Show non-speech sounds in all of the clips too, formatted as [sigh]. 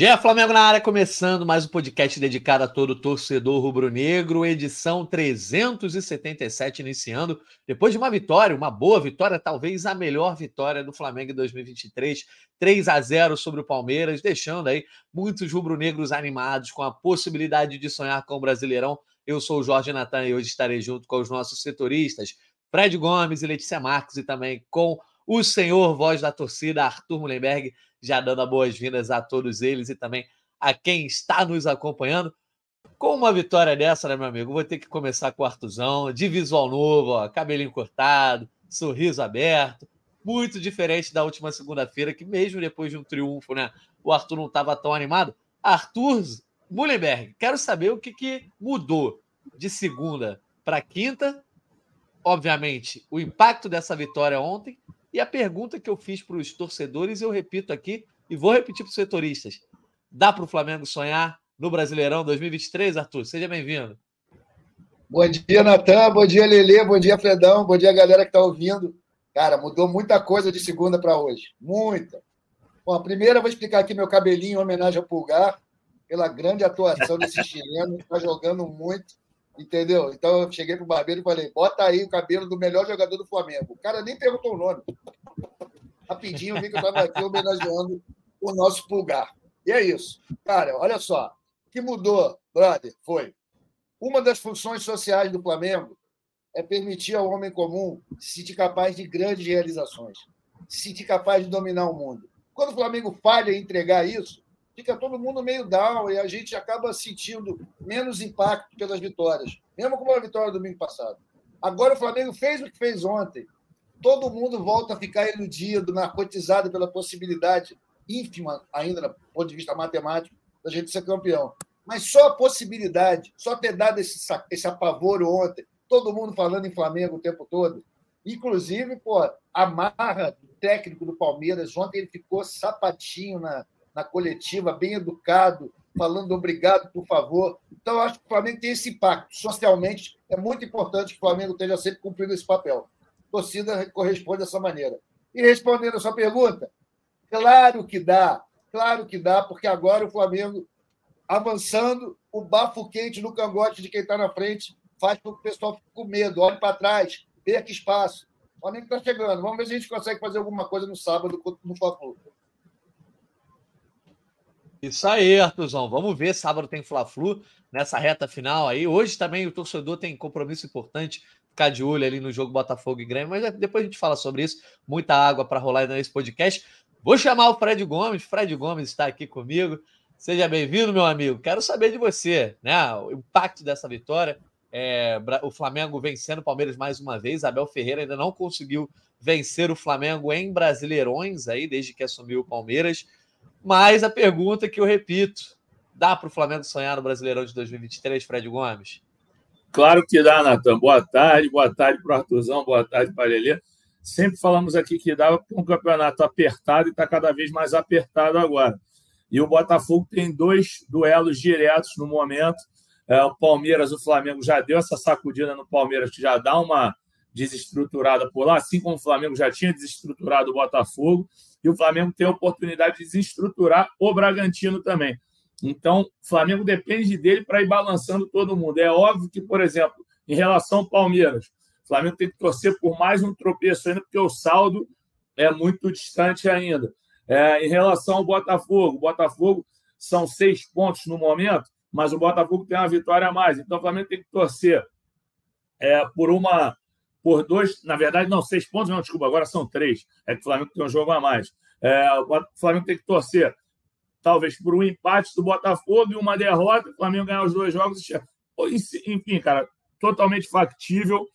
Gé Flamengo na área, começando mais um podcast dedicado a todo torcedor rubro-negro, edição 377 iniciando, depois de uma vitória, uma boa vitória, talvez a melhor vitória do Flamengo em 2023, 3 a 0 sobre o Palmeiras, deixando aí muitos rubro-negros animados com a possibilidade de sonhar com o Brasileirão. Eu sou o Jorge Natan e hoje estarei junto com os nossos setoristas, Fred Gomes e Letícia Marques, e também com o senhor voz da torcida, Arthur Mullenberg já dando boas-vindas a todos eles e também a quem está nos acompanhando. Com uma vitória dessa, né, meu amigo? Vou ter que começar com o Artuzão, de visual novo, ó, cabelinho cortado, sorriso aberto, muito diferente da última segunda-feira, que mesmo depois de um triunfo, né, o Arthur não estava tão animado. Arthur Mullenberg, quero saber o que, que mudou de segunda para quinta. Obviamente, o impacto dessa vitória ontem e a pergunta que eu fiz para os torcedores, eu repito aqui e vou repetir para os setoristas: dá para o Flamengo sonhar no Brasileirão 2023, Arthur? Seja bem-vindo. Bom dia, Natan. Bom dia, Lele. Bom dia, Fredão. Bom dia, galera que está ouvindo. Cara, mudou muita coisa de segunda para hoje. Muita. Bom, a primeira, eu vou explicar aqui meu cabelinho em homenagem ao Pulgar, pela grande atuação desse chileno. Está jogando muito. Entendeu? Então eu cheguei pro barbeiro e falei: bota aí o cabelo do melhor jogador do Flamengo. O cara nem perguntou o nome. Rapidinho vi que eu estava aqui homenageando o nosso pulgar. E é isso. Cara, olha só. O que mudou, brother, foi uma das funções sociais do Flamengo é permitir ao homem comum se sentir capaz de grandes realizações, se sentir capaz de dominar o mundo. Quando o Flamengo falha em entregar isso, fica todo mundo meio down e a gente acaba sentindo menos impacto pelas vitórias, mesmo como a vitória do domingo passado. Agora o Flamengo fez o que fez ontem. Todo mundo volta a ficar iludido, narcotizado pela possibilidade ínfima, ainda do ponto de vista matemático, da gente ser campeão. Mas só a possibilidade, só ter dado esse, esse apavoro ontem, todo mundo falando em Flamengo o tempo todo, inclusive, pô, a marra do técnico do Palmeiras, ontem ele ficou sapatinho na, na coletiva, bem educado, falando obrigado, por favor. Então, eu acho que o Flamengo tem esse impacto. Socialmente, é muito importante que o Flamengo esteja sempre cumprindo esse papel. A torcida corresponde dessa maneira. E respondendo a sua pergunta, claro que dá, claro que dá, porque agora o Flamengo, avançando, o bafo quente no cangote de quem está na frente faz com que o pessoal fique com medo, olhe para trás, perca espaço. O Flamengo está chegando. Vamos ver se a gente consegue fazer alguma coisa no sábado no Fla-Flu. Isso aí, Arthurzão. Vamos ver. Sábado tem Fla-Flu nessa reta final aí. Hoje também o torcedor tem compromisso importante. Ficar de olho ali no jogo Botafogo e Grêmio, mas depois a gente fala sobre isso. Muita água para rolar nesse podcast. Vou chamar o Fred Gomes. Fred Gomes está aqui comigo. Seja bem-vindo, meu amigo. Quero saber de você, né? O impacto dessa vitória. É, o Flamengo vencendo o Palmeiras mais uma vez. Abel Ferreira ainda não conseguiu vencer o Flamengo em Brasileirões aí, desde que assumiu o Palmeiras. Mas a pergunta que eu repito: dá para o Flamengo sonhar no Brasileirão de 2023, Fred Gomes? Claro que dá, Natan. Boa tarde, boa tarde para o Artuzão, boa tarde para Lelê. Sempre falamos aqui que dava para um campeonato apertado e está cada vez mais apertado agora. E o Botafogo tem dois duelos diretos no momento. É, o Palmeiras, o Flamengo já deu essa sacudida no Palmeiras, que já dá uma desestruturada por lá, assim como o Flamengo já tinha desestruturado o Botafogo e o Flamengo tem a oportunidade de desestruturar o Bragantino também. Então, o Flamengo depende dele para ir balançando todo mundo. É óbvio que, por exemplo, em relação ao Palmeiras, o Flamengo tem que torcer por mais um tropeço ainda, porque o saldo é muito distante ainda. É, em relação ao Botafogo, o Botafogo são seis pontos no momento, mas o Botafogo tem uma vitória a mais. Então, o Flamengo tem que torcer é, por uma por dois, na verdade, não, seis pontos, não, desculpa, agora são três. É que o Flamengo tem um jogo a mais. É, o Flamengo tem que torcer, talvez, por um empate do Botafogo e uma derrota, o Flamengo ganhar os dois jogos. Enfim, cara, totalmente factível.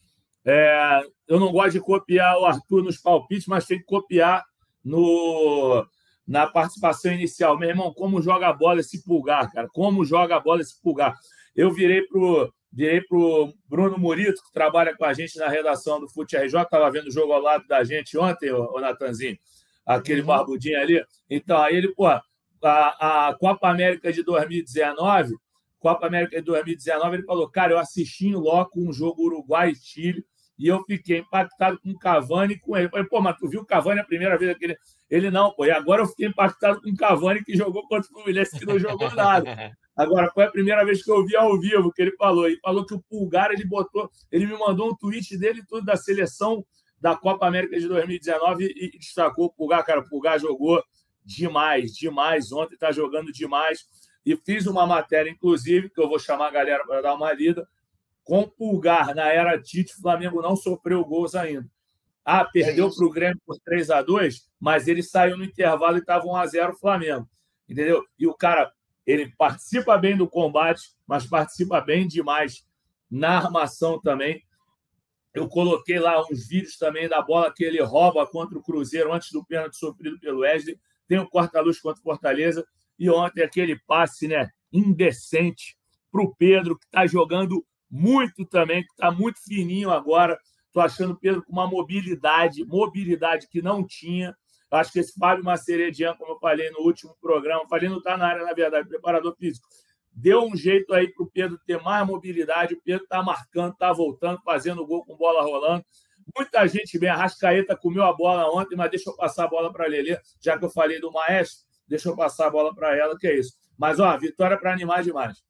É, eu não gosto de copiar o Arthur nos palpites, mas tem que copiar no, na participação inicial. Meu irmão, como joga a bola esse pulgar, cara? Como joga a bola esse pulgar? Eu virei pro Virei para o Bruno Murito, que trabalha com a gente na redação do Fute RJ, estava vendo o jogo ao lado da gente ontem, o Natanzinho, aquele uhum. barbudinho ali. Então, aí ele, pô, a, a Copa América de 2019, Copa América de 2019, ele falou, cara, eu assisti em loco um jogo Uruguai e e eu fiquei impactado com o Cavani com ele. Falei, pô, mas tu viu o Cavani a primeira vez aquele. Ele não, pô. E agora eu fiquei impactado com o Cavani que jogou contra o Fluminense, que não jogou nada. [laughs] Agora, foi a primeira vez que eu vi ao vivo que ele falou. Ele falou que o Pulgar, ele botou, ele me mandou um tweet dele tudo da seleção da Copa América de 2019 e destacou o Pulgar. Cara, o Pulgar jogou demais, demais. Ontem está jogando demais. E fiz uma matéria, inclusive, que eu vou chamar a galera para dar uma lida. Com o Pulgar, na era Tite, o Flamengo não sofreu gols ainda. Ah, perdeu é para o Grêmio por 3 a 2 mas ele saiu no intervalo e estava 1 a 0 o Flamengo. Entendeu? E o cara, ele participa bem do combate, mas participa bem demais na armação também. Eu coloquei lá uns vídeos também da bola que ele rouba contra o Cruzeiro antes do pênalti sofrido pelo Wesley. Tem o corta-luz contra o Fortaleza. E ontem aquele passe né, indecente para o Pedro, que está jogando muito também, que está muito fininho agora. Estou achando o Pedro com uma mobilidade, mobilidade que não tinha. Acho que esse Fábio Maceredian, como eu falei no último programa, falei não está na área, na verdade, preparador físico, deu um jeito aí para o Pedro ter mais mobilidade. O Pedro está marcando, está voltando, fazendo gol com bola rolando. Muita gente bem. A Rascaeta comeu a bola ontem, mas deixa eu passar a bola para a Lelê, já que eu falei do Maestro. Deixa eu passar a bola para ela, que é isso. Mas, ó, vitória para animar demais.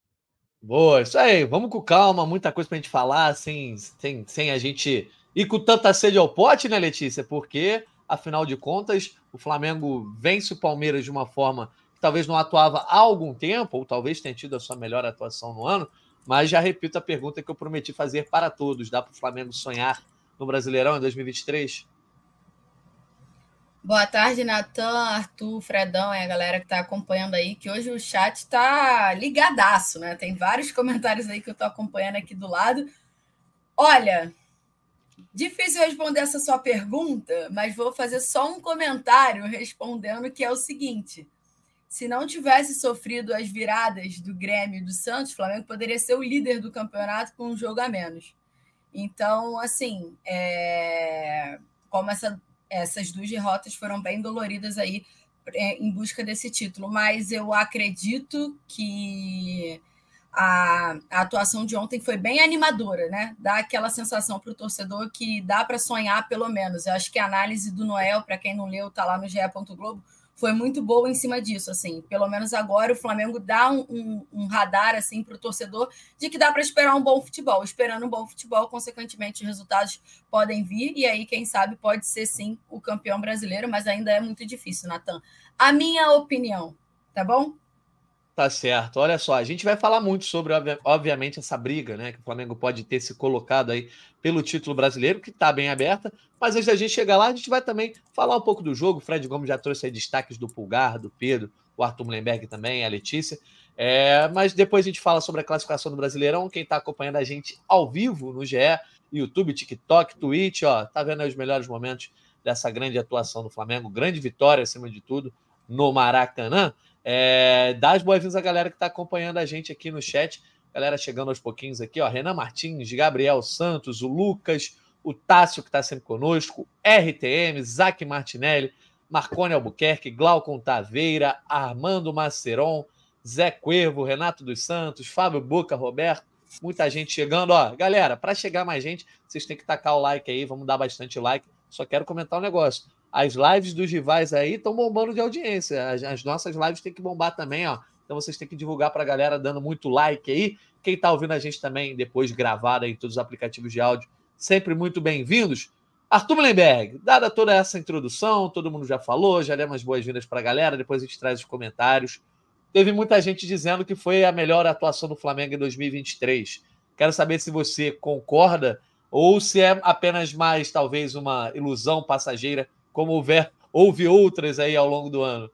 Boa, isso aí. Vamos com calma, muita coisa para a gente falar, sem, sem, sem a gente ir com tanta sede ao pote, né, Letícia? Porque, afinal de contas, o Flamengo vence o Palmeiras de uma forma que talvez não atuava há algum tempo, ou talvez tenha tido a sua melhor atuação no ano, mas já repito a pergunta que eu prometi fazer para todos: dá para o Flamengo sonhar no Brasileirão em 2023? Boa tarde, Natan, Arthur, Fredão e a galera que está acompanhando aí, que hoje o chat está ligadaço, né? Tem vários [laughs] comentários aí que eu estou acompanhando aqui do lado. Olha, difícil responder essa sua pergunta, mas vou fazer só um comentário respondendo que é o seguinte: se não tivesse sofrido as viradas do Grêmio e do Santos, o Flamengo poderia ser o líder do campeonato com um jogo a menos. Então, assim, é... como essa essas duas derrotas foram bem doloridas aí é, em busca desse título, mas eu acredito que a, a, atuação de ontem foi bem animadora, né? Dá aquela sensação para o torcedor que dá para sonhar, pelo menos. Eu acho que a análise do Noel, para quem não leu, tá lá no GE. Globo, foi muito boa em cima disso, assim. Pelo menos agora o Flamengo dá um, um, um radar assim para o torcedor de que dá para esperar um bom futebol. Esperando um bom futebol, consequentemente, os resultados podem vir e aí, quem sabe, pode ser sim o campeão brasileiro, mas ainda é muito difícil, Natan. A minha opinião, tá bom? Tá certo. Olha só, a gente vai falar muito sobre, obviamente, essa briga, né? Que o Flamengo pode ter se colocado aí pelo título brasileiro, que está bem aberta. Mas antes da gente chegar lá, a gente vai também falar um pouco do jogo. O Fred Gomes já trouxe aí destaques do Pulgar, do Pedro, o Arthur Mullenberg também, a Letícia. É, mas depois a gente fala sobre a classificação do Brasileirão. Quem está acompanhando a gente ao vivo no GE, YouTube, TikTok, Twitch, ó, tá vendo aí os melhores momentos dessa grande atuação do Flamengo, grande vitória acima de tudo no Maracanã. É, dá as boas-vindas à galera que está acompanhando a gente aqui no chat. Galera chegando aos pouquinhos aqui, ó. Renan Martins, Gabriel Santos, o Lucas, o Tássio, que está sempre conosco, RTM, Zac Martinelli, Marcone Albuquerque, Glaucon Taveira, Armando Maceron, Zé Cuervo, Renato dos Santos, Fábio Boca, Roberto, muita gente chegando. Ó, galera, para chegar mais gente, vocês têm que tacar o like aí, vamos dar bastante like. Só quero comentar um negócio as lives dos rivais aí estão bombando de audiência. As, as, nossas lives têm que bombar também, ó. Então vocês têm que divulgar para a galera dando muito like aí. Quem está ouvindo a gente também depois gravada em todos os aplicativos de áudio, sempre muito bem-vindos. Arthur Mullenberg, dada toda essa introdução, todo mundo já falou, já demos boas-vindas para a galera, depois a gente traz os comentários. Teve muita gente dizendo que foi a melhor atuação do Flamengo em 2023. Quero saber se você concorda ou se é apenas mais, talvez, uma ilusão passageira como houver, houve outras aí ao longo do ano?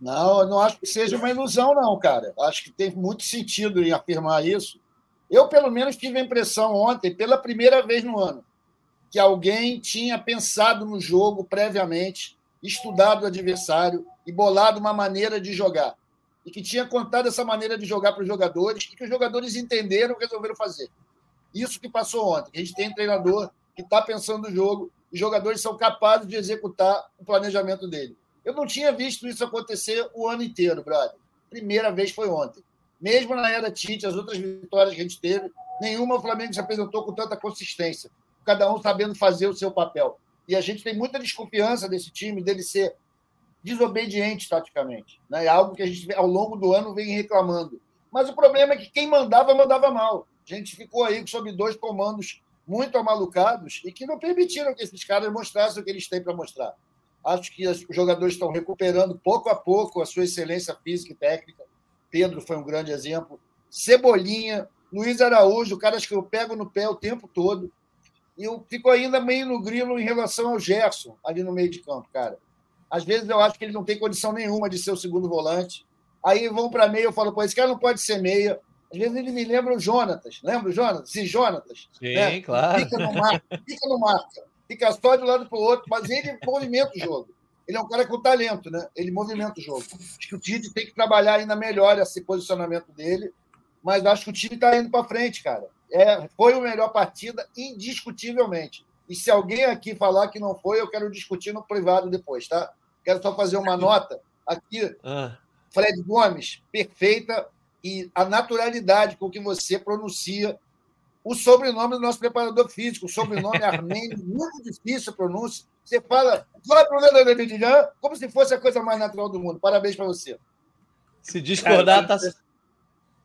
Não, eu não acho que seja uma ilusão, não, cara. Acho que tem muito sentido em afirmar isso. Eu, pelo menos, tive a impressão ontem, pela primeira vez no ano, que alguém tinha pensado no jogo previamente, estudado o adversário e bolado uma maneira de jogar. E que tinha contado essa maneira de jogar para os jogadores e que os jogadores entenderam e resolveram fazer. Isso que passou ontem. A gente tem um treinador que está pensando no jogo os jogadores são capazes de executar o planejamento dele. Eu não tinha visto isso acontecer o ano inteiro, brother. Primeira vez foi ontem. Mesmo na era Tite, as outras vitórias que a gente teve, Nenhuma o Flamengo se apresentou com tanta consistência, cada um sabendo fazer o seu papel. E a gente tem muita desconfiança desse time, dele ser desobediente taticamente. Né? É algo que a gente, ao longo do ano, vem reclamando. Mas o problema é que quem mandava, mandava mal. A gente ficou aí sob dois comandos muito amalucados e que não permitiram que esses caras mostrassem o que eles têm para mostrar. Acho que os jogadores estão recuperando pouco a pouco a sua excelência física e técnica. Pedro foi um grande exemplo. Cebolinha, Luiz Araújo, caras que eu pego no pé o tempo todo. E eu fico ainda meio no grilo em relação ao Gerson, ali no meio de campo, cara. Às vezes eu acho que ele não tem condição nenhuma de ser o segundo volante. Aí vão para meia, eu falo, pô, esse cara não pode ser meia. Às vezes ele me lembra o Jonatas. Lembra o Jonatas? Sim, Jonatas. Sim, né? claro. Fica no marca, fica no marca. Fica só de um lado para o outro, mas ele movimenta o jogo. Ele é um cara com talento, né? Ele movimenta o jogo. Acho que o Tite tem que trabalhar ainda melhor esse posicionamento dele, mas acho que o time está indo para frente, cara. É, foi a melhor partida, indiscutivelmente. E se alguém aqui falar que não foi, eu quero discutir no privado depois, tá? Quero só fazer uma nota aqui. Ah. Fred Gomes, perfeita e a naturalidade com que você pronuncia o sobrenome do nosso preparador físico, o sobrenome [laughs] armênio, muito difícil a pronúncia. Você fala como se fosse a coisa mais natural do mundo. Parabéns para você. Se discordar, tá.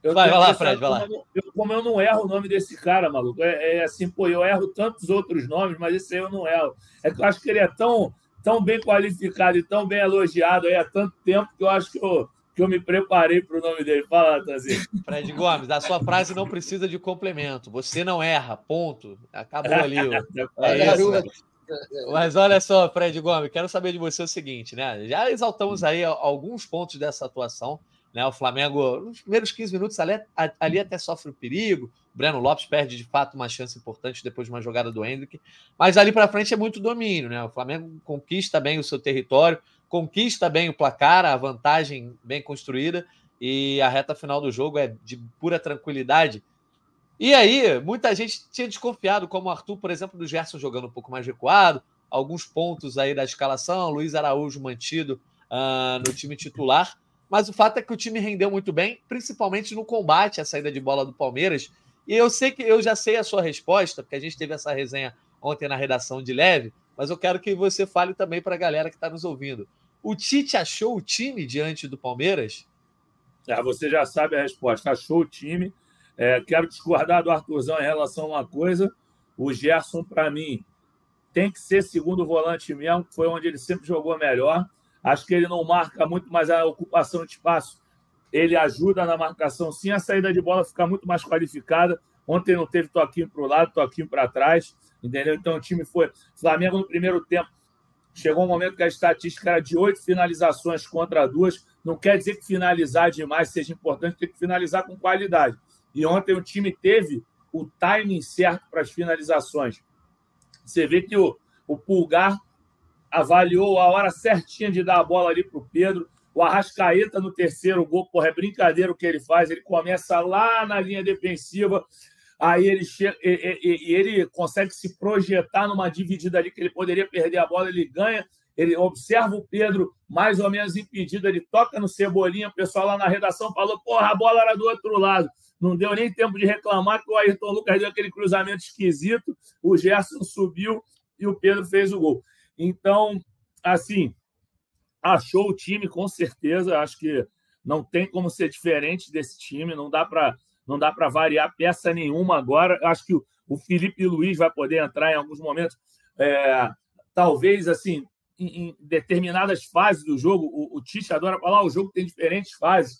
Eu vai, vai lá, Fred, vai lá. Eu, como eu não erro o nome desse cara, maluco, é, é, assim, pô, eu erro tantos outros nomes, mas esse aí eu não erro. É que eu acho que ele é tão, tão bem qualificado e tão bem elogiado aí há tanto tempo que eu acho que eu, que eu me preparei para o nome dele. Fala, Tazinho. Fred Gomes, a sua frase não precisa de complemento. Você não erra, ponto. Acabou ali. [laughs] É isso. Mas olha só, Fred Gomes, quero saber de você o seguinte, né? Já exaltamos aí alguns pontos dessa atuação. Né? O Flamengo, nos primeiros 15 minutos, ali, ali até sofre o perigo. O Breno Lopes perde de fato uma chance importante depois de uma jogada do Hendrick. Mas ali para frente é muito domínio, né? O Flamengo conquista bem o seu território, conquista bem o placar, a vantagem bem construída. E a reta final do jogo é de pura tranquilidade. E aí, muita gente tinha desconfiado, como o Arthur, por exemplo, do Gerson jogando um pouco mais recuado, alguns pontos aí da escalação, Luiz Araújo mantido uh, no time titular. Mas o fato é que o time rendeu muito bem, principalmente no combate à saída de bola do Palmeiras. E eu sei que eu já sei a sua resposta, porque a gente teve essa resenha ontem na redação de leve, mas eu quero que você fale também para a galera que está nos ouvindo. O Tite achou o time diante do Palmeiras? É, você já sabe a resposta. Achou o time. É, quero discordar do Arthurzão em relação a uma coisa. O Gerson, para mim, tem que ser segundo volante mesmo, foi onde ele sempre jogou melhor. Acho que ele não marca muito, mas a ocupação de espaço ele ajuda na marcação, sim. A saída de bola fica muito mais qualificada. Ontem não teve toquinho para o lado, toquinho para trás, entendeu? Então o time foi. Flamengo no primeiro tempo chegou um momento que a estatística era de oito finalizações contra duas. Não quer dizer que finalizar demais seja importante, tem que finalizar com qualidade. E ontem o time teve o timing certo para as finalizações. Você vê que o, o Pulgar avaliou a hora certinha de dar a bola ali para o Pedro. O Arrascaeta no terceiro gol, porra, é brincadeira o que ele faz. Ele começa lá na linha defensiva, aí ele e, e, e ele consegue se projetar numa dividida ali que ele poderia perder a bola, ele ganha. Ele observa o Pedro mais ou menos impedido, ele toca no Cebolinha. O pessoal lá na redação falou: porra, a bola era do outro lado. Não deu nem tempo de reclamar que o Ayrton Lucas deu aquele cruzamento esquisito. O Gerson subiu e o Pedro fez o gol. Então, assim, achou o time com certeza. Acho que não tem como ser diferente desse time. Não dá para não dá para variar peça nenhuma agora. Acho que o Felipe Luiz vai poder entrar em alguns momentos. É, talvez assim, em, em, determinadas fases do jogo, o, o Tite adora falar, o jogo tem diferentes fases.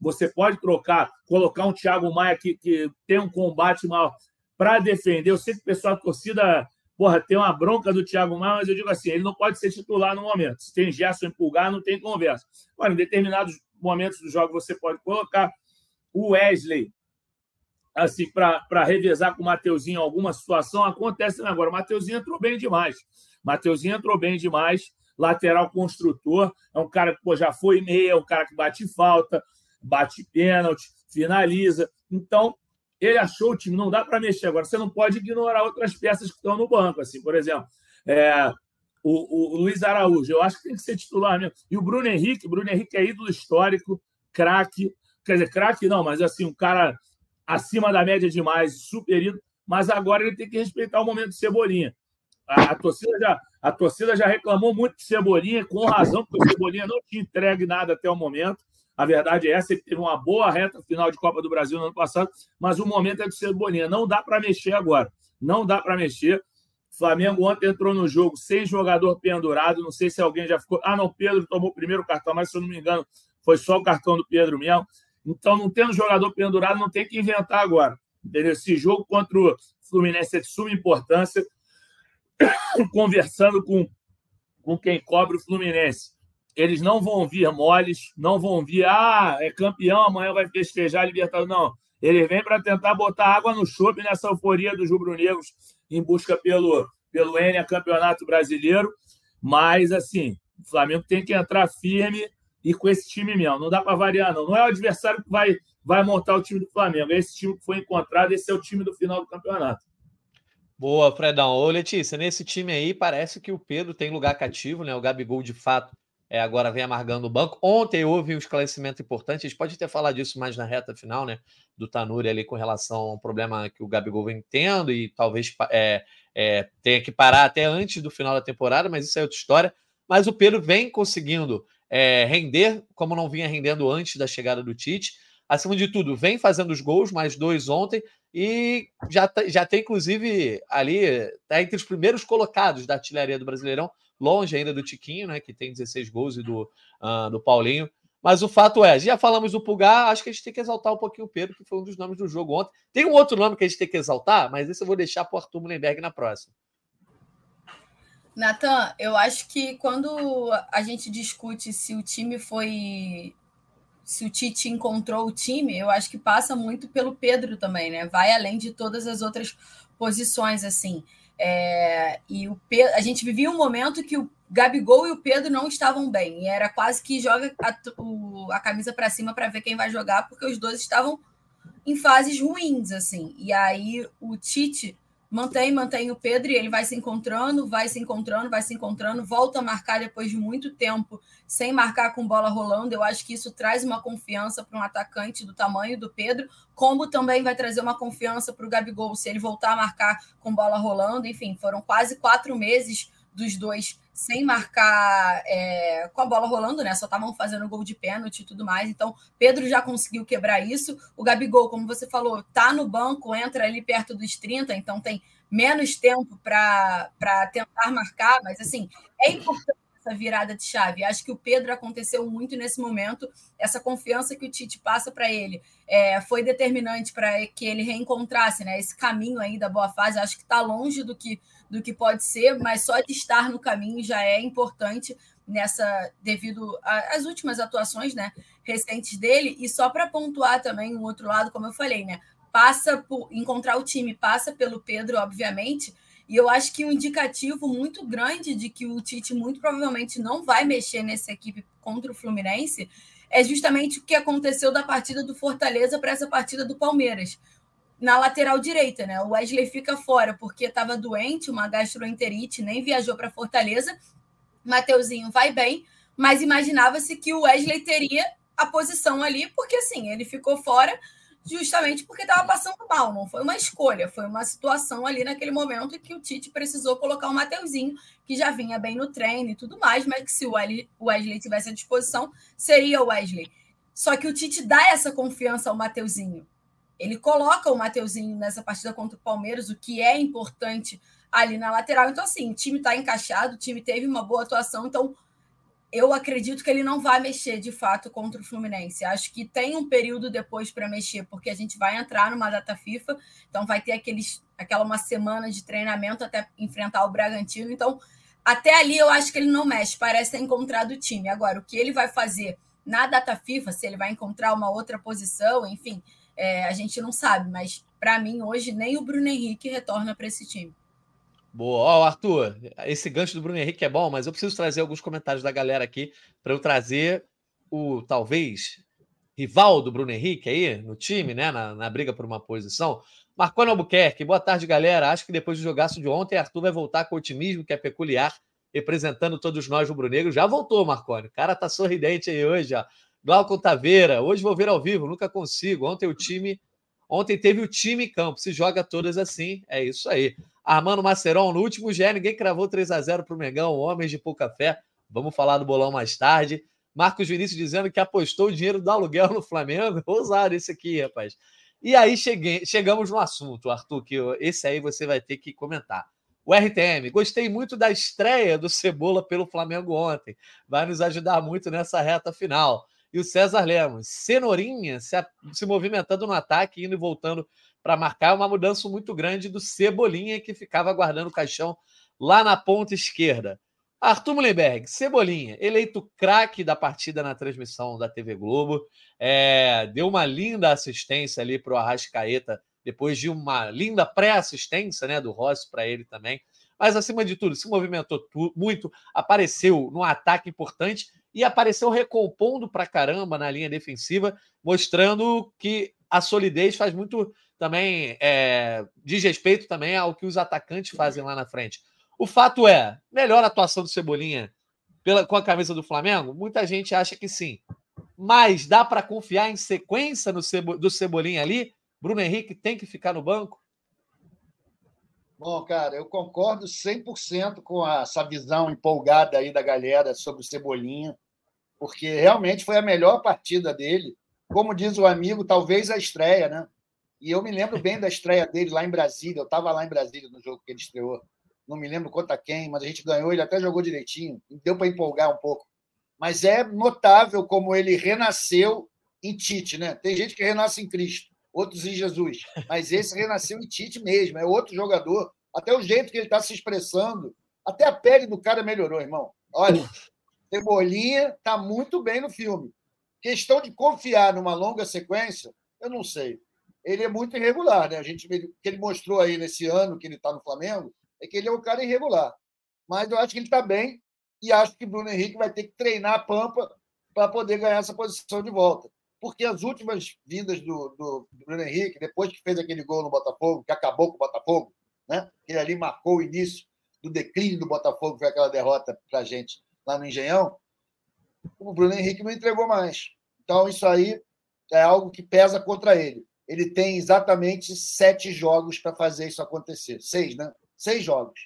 Você pode trocar, colocar um Thiago Maia que, que tem um combate mal para defender. Eu sei que o pessoal da torcida porra, tem uma bronca do Thiago Maia, mas eu digo assim, ele não pode ser titular no momento. Se tem Gerson em pulgar, não tem conversa. Agora, em determinados momentos do jogo, você pode colocar o Wesley assim, para revezar com o Mateuzinho em alguma situação, acontece agora. O Mateuzinho entrou bem demais. Mateuzinho entrou bem demais, lateral construtor, é um cara que pô, já foi meia, é um cara que bate falta, bate pênalti, finaliza. Então, ele achou o time, não dá para mexer. Agora, você não pode ignorar outras peças que estão no banco. Assim, por exemplo, é, o, o, Luiz Araújo, eu acho que tem que ser titular mesmo. E o Bruno Henrique, o Bruno Henrique é ídolo histórico, craque. Quer dizer, craque não, mas assim, um cara acima da média demais, superido, mas agora ele tem que respeitar o momento de Cebolinha. A, a, torcida, já, a torcida já reclamou muito de Cebolinha, com razão, porque o Cebolinha não tinha entregue nada até o momento. A verdade é essa, ele teve uma boa reta final de Copa do Brasil no ano passado, mas o momento é do Cebolinha. Não dá para mexer agora. Não dá para mexer. O Flamengo ontem entrou no jogo sem jogador pendurado. Não sei se alguém já ficou. Ah, não, Pedro tomou o primeiro cartão, mas se eu não me engano, foi só o cartão do Pedro mesmo. Então, não tendo jogador pendurado, não tem que inventar agora. Entendeu? Esse jogo contra o Fluminense é de suma importância. [coughs] Conversando com, com quem cobre o Fluminense. Eles não vão vir moles, não vão vir, ah, é campeão, amanhã vai festejar a Libertadores. Não. Eles vêm para tentar botar água no chope nessa euforia dos rubro-negros em busca pelo, pelo N Campeonato Brasileiro. Mas, assim, o Flamengo tem que entrar firme e com esse time mesmo. Não dá para variar, não. Não é o adversário que vai, vai montar o time do Flamengo. É esse time que foi encontrado, esse é o time do final do campeonato. Boa, Fredão. Ô, Letícia, nesse time aí parece que o Pedro tem lugar cativo, né? O Gabigol, de fato, é, agora vem amargando o banco. Ontem houve um esclarecimento importante, a gente pode ter falado disso mais na reta final, né? Do Tanuri ali com relação ao problema que o Gabigol vem tendo e talvez é, é, tenha que parar até antes do final da temporada, mas isso é outra história. Mas o Pedro vem conseguindo é, render como não vinha rendendo antes da chegada do Tite. Acima de tudo, vem fazendo os gols, mais dois ontem, e já, tá, já tem, inclusive, ali, está entre os primeiros colocados da artilharia do Brasileirão, longe ainda do Tiquinho, né, que tem 16 gols, e do, uh, do Paulinho. Mas o fato é, já falamos do Pulgar, acho que a gente tem que exaltar um pouquinho o Pedro, que foi um dos nomes do jogo ontem. Tem um outro nome que a gente tem que exaltar, mas esse eu vou deixar para o Arthur Mullenberg na próxima. Natan, eu acho que quando a gente discute se o time foi. Se o Tite encontrou o time, eu acho que passa muito pelo Pedro também, né? Vai além de todas as outras posições, assim. É, e o Pedro, a gente vivia um momento que o Gabigol e o Pedro não estavam bem. E era quase que joga a, o, a camisa para cima para ver quem vai jogar, porque os dois estavam em fases ruins, assim. E aí o Tite mantém, mantém o Pedro e ele vai se encontrando, vai se encontrando, vai se encontrando, volta a marcar depois de muito tempo sem marcar com bola rolando. Eu acho que isso traz uma confiança para um atacante do tamanho do Pedro, como também vai trazer uma confiança para o Gabigol se ele voltar a marcar com bola rolando. Enfim, foram quase quatro meses dos dois sem marcar é, com a bola rolando, né? Só estavam fazendo gol de pênalti e tudo mais. Então, Pedro já conseguiu quebrar isso. O Gabigol, como você falou, tá no banco, entra ali perto dos 30, então tem menos tempo para tentar marcar, mas assim, é importante essa virada de chave. Acho que o Pedro aconteceu muito nesse momento. Essa confiança que o Tite passa para ele é, foi determinante para que ele reencontrasse né, esse caminho aí da boa fase. Acho que está longe do que, do que pode ser, mas só de estar no caminho já é importante nessa devido às últimas atuações né, recentes dele. E só para pontuar também um outro lado, como eu falei, né? Passa por encontrar o time, passa pelo Pedro, obviamente e eu acho que um indicativo muito grande de que o Tite muito provavelmente não vai mexer nessa equipe contra o Fluminense é justamente o que aconteceu da partida do Fortaleza para essa partida do Palmeiras. Na lateral direita, né? O Wesley fica fora porque estava doente, uma gastroenterite, nem viajou para Fortaleza. Mateuzinho vai bem, mas imaginava-se que o Wesley teria a posição ali, porque assim, ele ficou fora justamente porque estava passando mal. Não foi uma escolha, foi uma situação ali naquele momento que o Tite precisou colocar o Mateuzinho, que já vinha bem no treino e tudo mais, mas que se o Wesley tivesse à disposição, seria o Wesley. Só que o Tite dá essa confiança ao Mateuzinho. Ele coloca o Mateuzinho nessa partida contra o Palmeiras, o que é importante ali na lateral. Então, assim, o time está encaixado, o time teve uma boa atuação, então eu acredito que ele não vai mexer de fato contra o Fluminense. Acho que tem um período depois para mexer, porque a gente vai entrar numa data FIFA, então vai ter aqueles, aquela uma semana de treinamento até enfrentar o Bragantino. Então, até ali eu acho que ele não mexe, parece ter encontrado o time. Agora, o que ele vai fazer na data FIFA, se ele vai encontrar uma outra posição, enfim, é, a gente não sabe, mas para mim hoje nem o Bruno Henrique retorna para esse time. Boa. Ó, Arthur, esse gancho do Bruno Henrique é bom, mas eu preciso trazer alguns comentários da galera aqui para eu trazer o talvez rival do Bruno Henrique aí no time, né? Na, na briga por uma posição. Marconi Albuquerque, boa tarde, galera. Acho que depois do jogaço de ontem, Arthur vai voltar com o otimismo que é peculiar, representando todos nós rubro-negros. Já voltou, Marconi. O cara tá sorridente aí hoje, ó. Glauco Taveira, hoje vou ver ao vivo, nunca consigo. Ontem o time Ontem teve o time em campo, se joga todas assim, é isso aí. Armando Maceron, no último GE, ninguém cravou 3 a 0 para o Mengão, homens de pouca fé. Vamos falar do bolão mais tarde. Marcos Vinícius dizendo que apostou o dinheiro do aluguel no Flamengo. [laughs] Ousado esse aqui, rapaz. E aí cheguei, chegamos no assunto, Arthur, que esse aí você vai ter que comentar. O RTM, gostei muito da estreia do Cebola pelo Flamengo ontem. Vai nos ajudar muito nessa reta final. E o César Lemos, Cenourinha se, se movimentando no ataque, indo e voltando para marcar, uma mudança muito grande do Cebolinha, que ficava guardando o caixão lá na ponta esquerda. Arthur Mullenberg, Cebolinha, eleito craque da partida na transmissão da TV Globo, é, deu uma linda assistência ali para o Arrascaeta, depois de uma linda pré-assistência né, do Rossi para ele também. Mas, acima de tudo, se movimentou muito, apareceu num ataque importante e apareceu recompondo para caramba na linha defensiva, mostrando que a solidez faz muito também, é, diz respeito também ao que os atacantes fazem lá na frente. O fato é, melhor atuação do Cebolinha pela, com a camisa do Flamengo? Muita gente acha que sim. Mas dá para confiar em sequência no Cebo, do Cebolinha ali? Bruno Henrique tem que ficar no banco? Bom, cara, eu concordo 100% com essa visão empolgada aí da galera sobre o Cebolinha, porque realmente foi a melhor partida dele. Como diz o amigo, talvez a estreia, né? E eu me lembro bem da estreia dele lá em Brasília. Eu estava lá em Brasília no jogo que ele estreou não me lembro contra quem, mas a gente ganhou, ele até jogou direitinho, deu para empolgar um pouco. Mas é notável como ele renasceu em Tite, né? Tem gente que renasce em Cristo, outros em Jesus, mas esse renasceu em Tite mesmo, é outro jogador. Até o jeito que ele está se expressando, até a pele do cara melhorou, irmão. Olha, Cebolinha está muito bem no filme. Questão de confiar numa longa sequência, eu não sei. Ele é muito irregular, né? A gente que ele mostrou aí nesse ano que ele está no Flamengo, é que ele é um cara irregular. Mas eu acho que ele está bem e acho que Bruno Henrique vai ter que treinar a Pampa para poder ganhar essa posição de volta. Porque as últimas vindas do, do, Bruno Henrique, depois que fez aquele gol no Botafogo, que acabou com o Botafogo, né? ele ali marcou o início do declínio do Botafogo, foi aquela derrota para a gente lá no Engenhão, o Bruno Henrique não entregou mais. Então, isso aí é algo que pesa contra ele. Ele tem exatamente sete jogos para fazer isso acontecer. Seis, né? Seis jogos.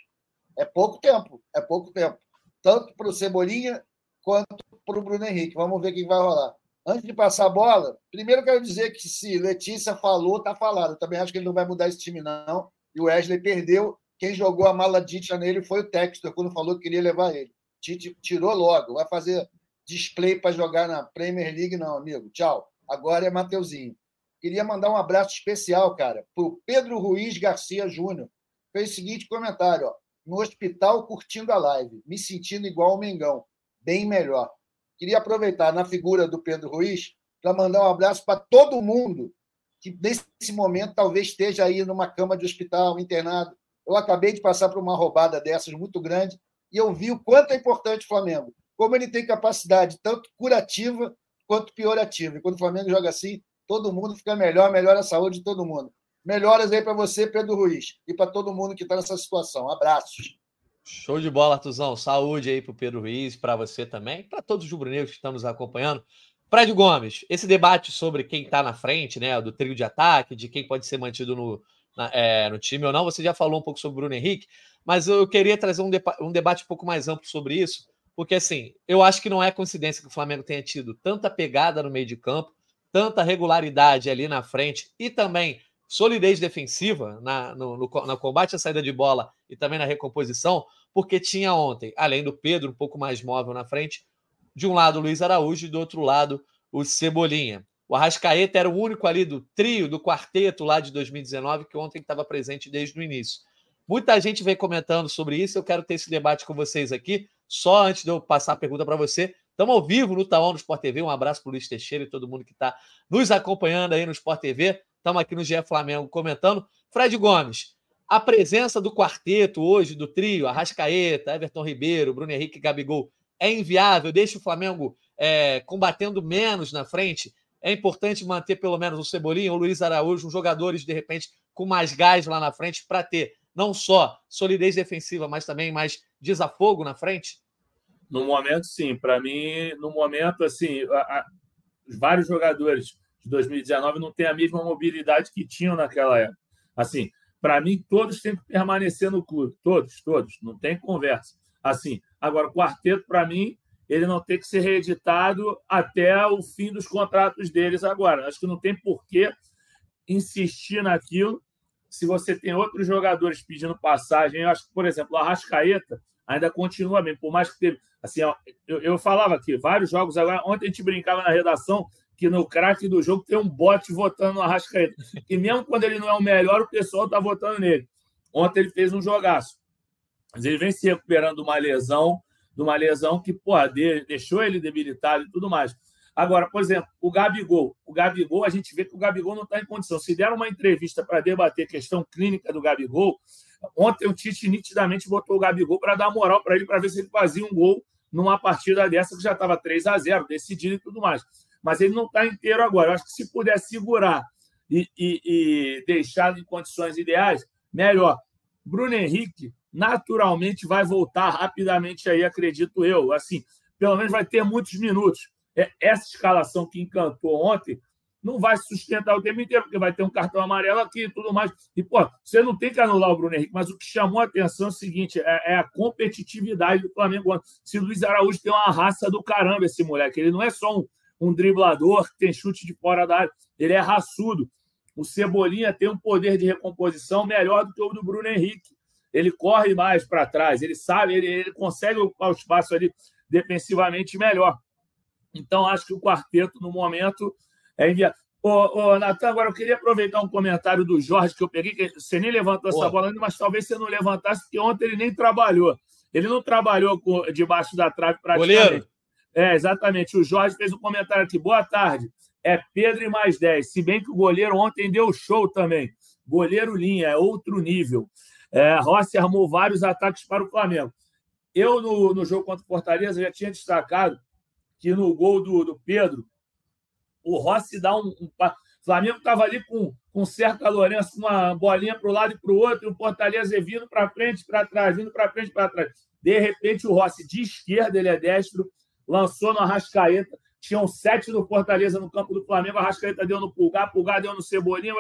É pouco tempo, é pouco tempo. Tanto para o Cebolinha quanto para o Bruno Henrique. Vamos ver o que vai rolar. Antes de passar a bola, primeiro quero dizer que se Letícia falou, tá falado. Eu também acho que ele não vai mudar esse time, não. E o Wesley perdeu. Quem jogou a mala Ditia nele foi o Textor, quando falou que queria levar ele. Tite tirou logo. Vai fazer display para jogar na Premier League, não, amigo. Tchau. Agora é Mateuzinho. Queria mandar um abraço especial, cara, para o Pedro Ruiz Garcia Júnior, fez o seguinte comentário: ó, no hospital curtindo a live, me sentindo igual ao Mengão, bem melhor. Queria aproveitar na figura do Pedro Ruiz para mandar um abraço para todo mundo que nesse momento talvez esteja aí numa cama de hospital, internado. Eu acabei de passar por uma roubada dessas muito grande e eu vi o quanto é importante o Flamengo, como ele tem capacidade tanto curativa quanto piorativa. E quando o Flamengo joga assim, todo mundo fica melhor, melhora a saúde de todo mundo. Melhoras aí para você, Pedro Ruiz, e para todo mundo que está nessa situação. Abraços. Show de bola, Artuzão. Saúde aí para o Pedro Ruiz, para você também, para todos os rubro-negros que estão nos acompanhando. Fred Gomes, esse debate sobre quem está na frente, né, do trio de ataque, de quem pode ser mantido no, na, é, no time ou não, você já falou um pouco sobre o Bruno Henrique, mas eu queria trazer um, um debate um pouco mais amplo sobre isso, porque assim, eu acho que não é coincidência que o Flamengo tenha tido tanta pegada no meio de campo, tanta regularidade ali na frente e também solidez defensiva na, no, no, no combate à saída de bola e também na recomposição, porque tinha ontem, além do Pedro, um pouco mais móvel na frente, de um lado o Luiz Araújo e do outro lado o Cebolinha. O Arrascaeta era o único ali do trio, do quarteto lá de 2019, que ontem estava presente desde o início. Muita gente vem comentando sobre isso, eu quero ter esse debate com vocês aqui. Só antes de eu passar a pergunta para você, estamos ao vivo no Taon no Sport TV. Um abraço para o Luiz Teixeira e todo mundo que está nos acompanhando aí no Sport TV. Estamos aqui no GE Flamengo comentando. Fred Gomes, a presença do quarteto hoje, do trio, Arrascaeta, Everton Ribeiro, Bruno Henrique e Gabigol, é inviável? Deixa o Flamengo é, combatendo menos na frente? É importante manter pelo menos o Cebolinha, o Luiz Araújo, jogadores, de repente, com mais gás lá na frente, para ter não só solidez defensiva, mas também mais desafogo na frente? No momento, sim. Para mim, no momento, assim, a, a, vários jogadores de 2019 não têm a mesma mobilidade que tinham naquela época. Assim, para mim, todos têm que permanecer no clube. Todos, todos. Não tem conversa. Assim, agora, o quarteto, para mim, ele não tem que ser reeditado até o fim dos contratos deles agora. Acho que não tem porquê insistir naquilo se você tem outros jogadores pedindo passagem. Eu acho que, por exemplo, o Arrascaeta ainda continua bem, por mais que teve. Assim, eu, eu falava aqui, vários jogos agora. Ontem a gente brincava na redação que no craque do jogo tem um bote votando no Arrascaeta. E mesmo quando ele não é o melhor, o pessoal está votando nele. Ontem ele fez um jogaço. Mas ele vem se recuperando de uma lesão, de uma lesão que, porra, deixou ele debilitado e tudo mais. Agora, por exemplo, o Gabigol. O Gabigol, a gente vê que o Gabigol não está em condição. Se deram uma entrevista para debater questão clínica do Gabigol, ontem o Tite nitidamente botou o Gabigol para dar moral para ele, para ver se ele fazia um gol numa partida dessa que já estava 3 a 0 decidido e tudo mais mas ele não está inteiro agora. Eu acho que se puder segurar e, e, e deixar em condições ideais, melhor. Bruno Henrique naturalmente vai voltar rapidamente aí, acredito eu. Assim, pelo menos vai ter muitos minutos. É, essa escalação que encantou ontem não vai sustentar o tempo inteiro, porque vai ter um cartão amarelo aqui e tudo mais. E, pô, você não tem que anular o Bruno Henrique, mas o que chamou a atenção é o seguinte: é, é a competitividade do Flamengo. Se Luiz Araújo tem uma raça do caramba, esse moleque, ele não é só um, um driblador que tem chute de fora da área. Ele é raçudo. O Cebolinha tem um poder de recomposição melhor do que o do Bruno Henrique. Ele corre mais para trás, ele sabe, ele, ele consegue ocupar o espaço ali defensivamente melhor. Então, acho que o quarteto, no momento, é enviado. Ô, ô Natan, agora eu queria aproveitar um comentário do Jorge que eu peguei, que você nem levantou essa bola ainda, mas talvez você não levantasse, porque ontem ele nem trabalhou. Ele não trabalhou com, debaixo da trave praticamente. Goleiro. É, exatamente. O Jorge fez um comentário aqui. Boa tarde. É Pedro e mais 10. Se bem que o goleiro ontem deu show também. Goleiro linha, é outro nível. É, Rossi armou vários ataques para o Flamengo. Eu, no, no jogo contra o Fortaleza, já tinha destacado que no gol do, do Pedro, o Rossi dá um. um o Flamengo estava ali com, com certa Lourenço, uma bolinha para o lado e para o outro, e o Fortaleza vindo para frente, para trás, vindo para frente, para trás. De repente, o Rossi de esquerda, ele é destro, lançou no Arrascaeta. Tinham sete do Fortaleza no campo do Flamengo. Arrascaeta deu no Pulgar, Pulgar deu no Cebolinha.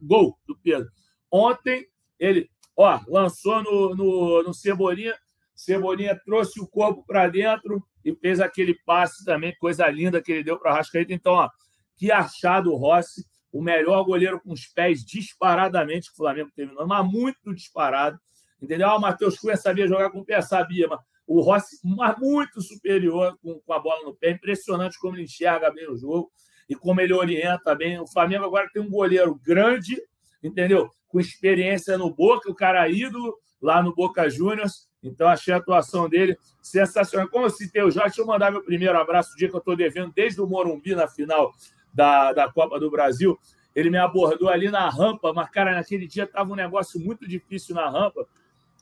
Gol do Pedro. Ontem, ele ó, lançou no, no, no Cebolinha. Cebolinha trouxe o corpo para dentro e fez aquele passe também, coisa linda que ele deu para Arrascaeta. Então, ó, que achado o Rossi. O melhor goleiro com os pés disparadamente que o Flamengo teve, mas muito disparado. Entendeu? Ah, o Matheus Cunha sabia jogar com o pé, sabia, mas o Rossi muito superior com, com, a bola no pé. Impressionante como ele enxerga bem o jogo e como ele orienta bem. O Flamengo agora tem um goleiro grande, entendeu? Com experiência no Boca, o cara ídolo lá no Boca Juniors. Então, achei a atuação dele sensacional. Como eu citei o Jorge, deixa eu mandar meu primeiro abraço, o dia que eu estou devendo, desde o Morumbi na final da, da Copa do Brasil. Ele me abordou ali na rampa, mas, cara, naquele dia estava um negócio muito difícil na rampa,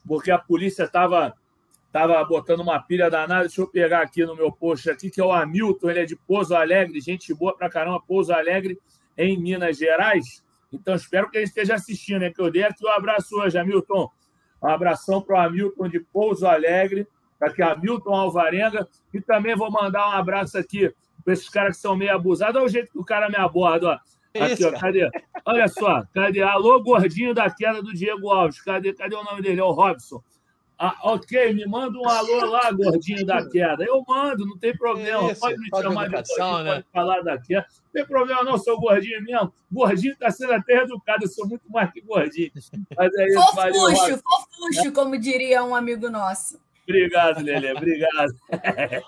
porque a polícia estava Tava botando uma pilha danada. Deixa eu pegar aqui no meu post aqui, que é o Hamilton, ele é de Pouso Alegre, gente boa pra caramba, Pouso Alegre, em Minas Gerais. Então, espero que ele esteja assistindo, né? Que eu dei aqui um abraço hoje, Hamilton. Um abração para o Hamilton de Pouso Alegre, aqui Hamilton Alvarenga. E também vou mandar um abraço aqui para esses caras que são meio abusados. Olha o jeito que o cara me aborda, ó. Aqui, ó, cadê? Olha só, cadê? Alô, gordinho da queda do Diego Alves. Cadê, cadê o nome dele? É o Robson. Ah, ok, me manda um alô lá, gordinho da queda. Eu mando, não tem problema. Isso, pode me chamar de gordinho, né? pode falar da queda. Não tem problema, não, sou gordinho mesmo. Gordinho está sendo até educado, eu sou muito mais que gordinho. Mas é isso, fofuxo, fofuxo, como diria um amigo nosso. Obrigado, Lelê, obrigado.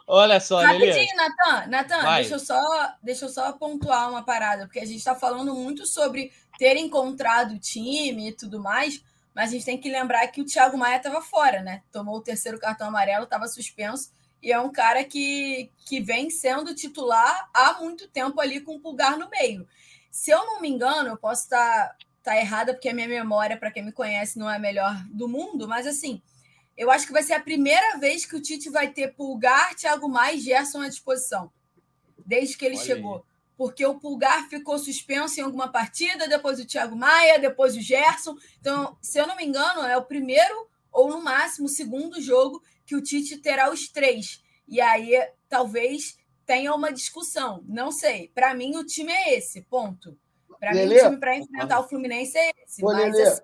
Olha só, Rapidinho, Natan, Natan, deixa eu, só, deixa eu só pontuar uma parada, porque a gente está falando muito sobre ter encontrado o time e tudo mais, mas a gente tem que lembrar que o Thiago Maia estava fora, né? Tomou o terceiro cartão amarelo, estava suspenso. E é um cara que, que vem sendo titular há muito tempo ali com o pulgar no meio. Se eu não me engano, eu posso estar tá, tá errada, porque a minha memória, para quem me conhece, não é a melhor do mundo, mas assim, eu acho que vai ser a primeira vez que o Tite vai ter pulgar, Thiago Maia e Gerson à disposição. Desde que ele Olha chegou. Aí porque o Pulgar ficou suspenso em alguma partida, depois o Thiago Maia, depois o Gerson. Então, se eu não me engano, é o primeiro ou no máximo o segundo jogo que o Tite terá os três. E aí, talvez tenha uma discussão. Não sei. Para mim, o time é esse, ponto. Para mim, o time para enfrentar o Fluminense é esse. Ô, mas, assim...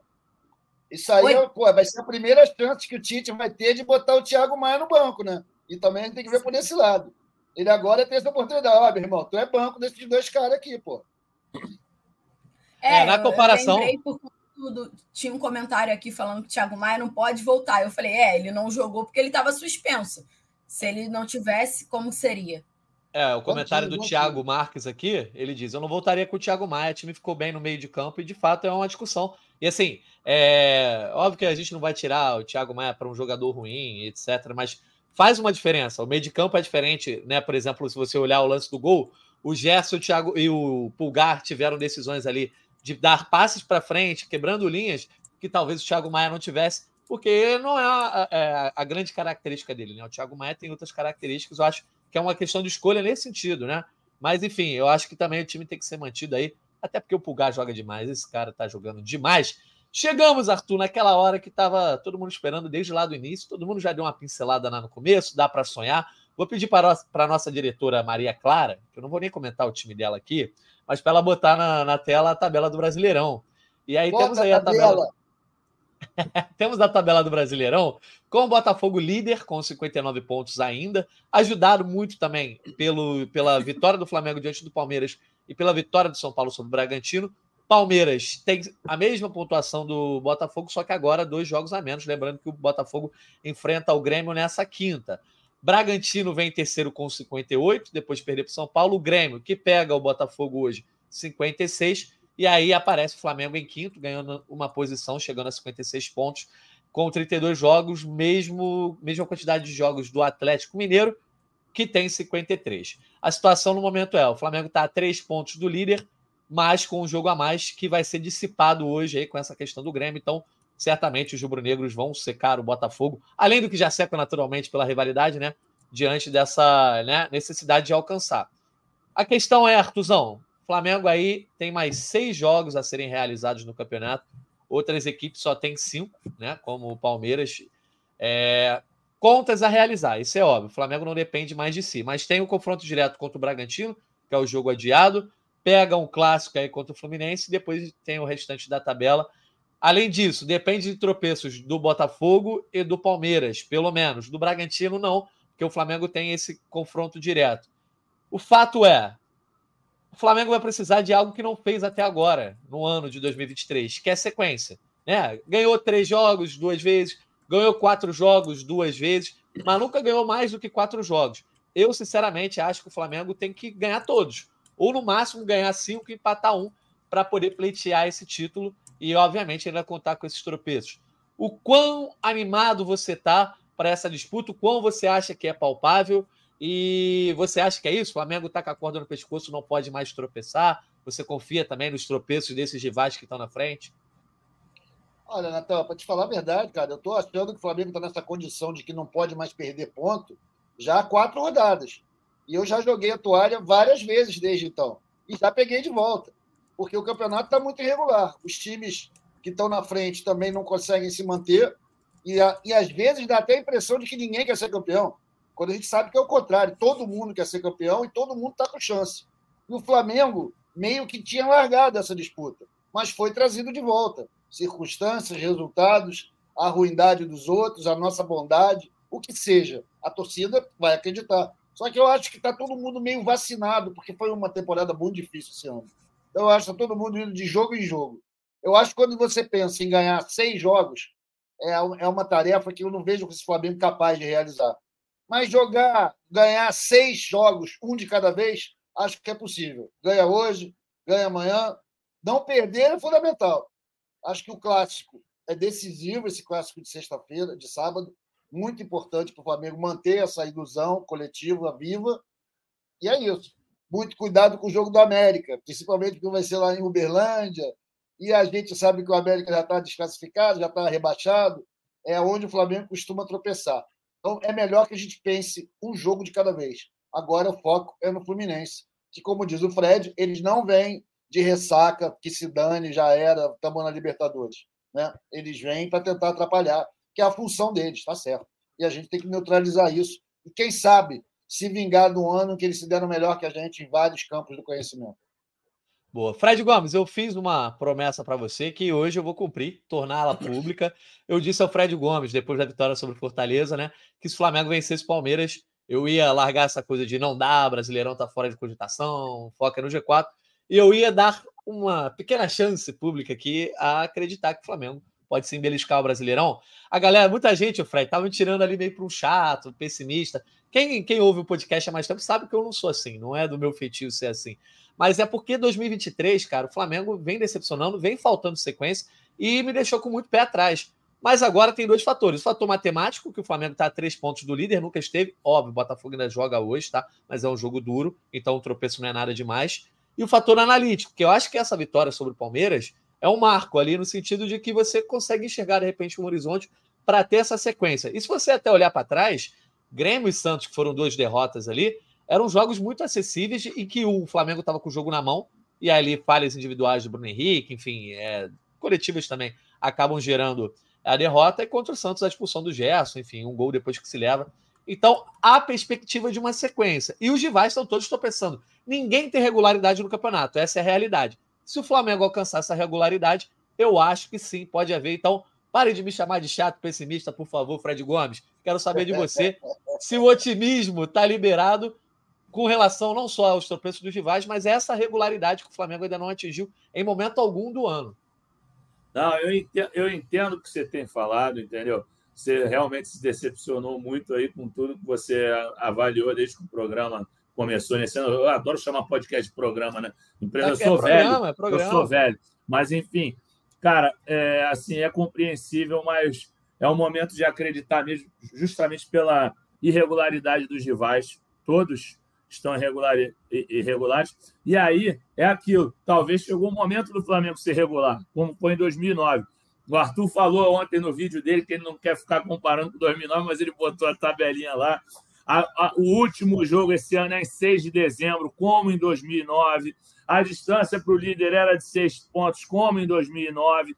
Isso aí é, pô, vai ser a primeira chance que o Tite vai ter de botar o Thiago Maia no banco, né? E também a gente tem que ver por esse lado. Ele agora tem essa oportunidade. Ó, meu irmão, tu é banco desses dois caras aqui, pô. É, é na comparação. Tudo. Tinha um comentário aqui falando que o Thiago Maia não pode voltar. Eu falei, é, ele não jogou porque ele estava suspenso. Se ele não tivesse, como seria? É, o comentário do Thiago Marques aqui, ele diz: Eu não voltaria com o Thiago Maia, o time ficou bem no meio de campo, e de fato é uma discussão. E assim, é óbvio que a gente não vai tirar o Thiago Maia para um jogador ruim, etc., mas faz uma diferença. O meio de campo é diferente, né? Por exemplo, se você olhar o lance do gol, o Gerson o Thiago, e o Pulgar tiveram decisões ali de dar passes para frente, quebrando linhas, que talvez o Thiago Maia não tivesse, porque não é a, a, é a grande característica dele, né? O Thiago Maia tem outras características, eu acho que é uma questão de escolha nesse sentido, né? Mas, enfim, eu acho que também o time tem que ser mantido aí, até porque o Pulgar joga demais, esse cara tá jogando demais. Chegamos, Arthur, naquela hora que estava todo mundo esperando desde lá do início, todo mundo já deu uma pincelada lá no começo, dá para sonhar. Vou pedir para a nossa diretora Maria Clara, que eu não vou nem comentar o time dela aqui, mas para ela botar na, na, tela a tabela do Brasileirão. E aí Bota temos aí a tabela. tabela. [laughs] Temos a tabela do Brasileirão com o Botafogo líder com 59 pontos ainda, ajudado muito também pelo, pela vitória do Flamengo diante do Palmeiras e pela vitória do São Paulo sobre o Bragantino. Palmeiras tem a mesma pontuação do Botafogo, só que agora dois jogos a menos. Lembrando que o Botafogo enfrenta o Grêmio nessa quinta. Bragantino vem em terceiro com 58, depois de perder para São Paulo. O Grêmio, que pega o Botafogo hoje, 56. E aí aparece o Flamengo em quinto, ganhando uma posição, chegando a 56 pontos, com 32 jogos, mesmo mesma quantidade de jogos do Atlético Mineiro, que tem 53. A situação no momento é: o Flamengo está a três pontos do líder, mas com um jogo a mais que vai ser dissipado hoje aí com essa questão do Grêmio. Então, certamente os rubro-negros vão secar o Botafogo, além do que já seca naturalmente pela rivalidade, né? Diante dessa né, necessidade de alcançar. A questão é, Artuzão, Flamengo aí tem mais seis jogos a serem realizados no campeonato. Outras equipes só têm cinco, né? Como o Palmeiras. É, contas a realizar, isso é óbvio. O Flamengo não depende mais de si, mas tem o confronto direto contra o Bragantino, que é o jogo adiado. Pega um clássico aí contra o Fluminense e depois tem o restante da tabela. Além disso, depende de tropeços do Botafogo e do Palmeiras, pelo menos. Do Bragantino, não, porque o Flamengo tem esse confronto direto. O fato é, o Flamengo vai precisar de algo que não fez até agora, no ano de 2023, que é sequência. Né? Ganhou três jogos duas vezes, ganhou quatro jogos duas vezes, mas nunca ganhou mais do que quatro jogos. Eu, sinceramente, acho que o Flamengo tem que ganhar todos. Ou, no máximo, ganhar cinco e empatar um para poder pleitear esse título e, obviamente, ainda contar com esses tropeços. O quão animado você está para essa disputa, o quão você acha que é palpável e você acha que é isso? O Flamengo está com a corda no pescoço, não pode mais tropeçar? Você confia também nos tropeços desses rivais que estão na frente? Olha, Natan, para te falar a verdade, cara, eu estou achando que o Flamengo está nessa condição de que não pode mais perder ponto já há quatro rodadas. E eu já joguei a toalha várias vezes desde então. E já peguei de volta. Porque o campeonato está muito irregular. Os times que estão na frente também não conseguem se manter. E, a, e às vezes dá até a impressão de que ninguém quer ser campeão. Quando a gente sabe que é o contrário, todo mundo quer ser campeão e todo mundo está com chance. E o Flamengo meio que tinha largado essa disputa, mas foi trazido de volta. Circunstâncias, resultados, a ruindade dos outros, a nossa bondade, o que seja. A torcida vai acreditar. Só que eu acho que está todo mundo meio vacinado, porque foi uma temporada muito difícil esse ano. Então, eu acho que está todo mundo indo de jogo em jogo. Eu acho que quando você pensa em ganhar seis jogos, é, é uma tarefa que eu não vejo esse Flamengo capaz de realizar. Mas jogar, ganhar seis jogos, um de cada vez, acho que é possível. Ganha hoje, ganha amanhã. Não perder é fundamental. Acho que o clássico é decisivo, esse clássico de sexta-feira, de sábado, muito importante para o Flamengo manter essa ilusão coletiva viva. E é isso. Muito cuidado com o jogo do América, principalmente porque vai ser lá em Uberlândia. E a gente sabe que o América já está desclassificado, já está rebaixado. É onde o Flamengo costuma tropeçar. Então, é melhor que a gente pense um jogo de cada vez. Agora, o foco é no Fluminense, que, como diz o Fred, eles não vêm de ressaca, que se dane, já era, estamos na Libertadores. Né? Eles vêm para tentar atrapalhar, que é a função deles, tá certo. E a gente tem que neutralizar isso. E quem sabe se vingar do ano que eles se deram melhor que a gente em vários campos do conhecimento. Boa. Fred Gomes, eu fiz uma promessa para você que hoje eu vou cumprir, torná-la pública. Eu disse ao Fred Gomes, depois da vitória sobre Fortaleza, né, que se o Flamengo vencesse o Palmeiras, eu ia largar essa coisa de não dá, Brasileirão tá fora de cogitação, foca no G4, e eu ia dar uma pequena chance pública aqui a acreditar que o Flamengo pode se embeliscar o Brasileirão. A galera, muita gente, o Fred, tava me tirando ali meio para um chato, pessimista. Quem, quem ouve o podcast há mais tempo sabe que eu não sou assim, não é do meu feitio ser assim. Mas é porque 2023, cara, o Flamengo vem decepcionando, vem faltando sequência e me deixou com muito pé atrás. Mas agora tem dois fatores. O fator matemático, que o Flamengo está a três pontos do líder, nunca esteve. Óbvio, o Botafogo ainda joga hoje, tá? Mas é um jogo duro, então o tropeço não é nada demais. E o fator analítico, que eu acho que essa vitória sobre o Palmeiras é um marco ali no sentido de que você consegue enxergar de repente um horizonte para ter essa sequência. E se você até olhar para trás, Grêmio e Santos, que foram duas derrotas ali, eram jogos muito acessíveis e que o Flamengo estava com o jogo na mão, e ali falhas individuais do Bruno Henrique, enfim, é, coletivas também acabam gerando a derrota, e contra o Santos a expulsão do Gerson, enfim, um gol depois que se leva. Então, há perspectiva de uma sequência. E os rivais estão todos tropeçando. Ninguém tem regularidade no campeonato, essa é a realidade. Se o Flamengo alcançar essa regularidade, eu acho que sim, pode haver. Então, pare de me chamar de chato, pessimista, por favor, Fred Gomes. Quero saber de você [laughs] se o otimismo está liberado com relação não só aos tropeços dos rivais, mas essa regularidade que o Flamengo ainda não atingiu em momento algum do ano. Não, eu entendo, eu entendo o que você tem falado, entendeu? Você realmente se decepcionou muito aí com tudo que você avaliou desde que o programa começou nesse ano. Eu adoro chamar podcast de programa, né? Empresa, é, eu sou é velho, programa, é programa. eu sou velho. Mas, enfim, cara, é, assim, é compreensível, mas é um momento de acreditar mesmo, justamente pela irregularidade dos rivais. Todos estão irregulares. E aí é aquilo. Talvez chegou o momento do Flamengo ser regular, como foi em 2009. O Arthur falou ontem no vídeo dele que ele não quer ficar comparando com 2009, mas ele botou a tabelinha lá. A, a, o último jogo esse ano é em 6 de dezembro, como em 2009. A distância para o líder era de seis pontos, como em 2009.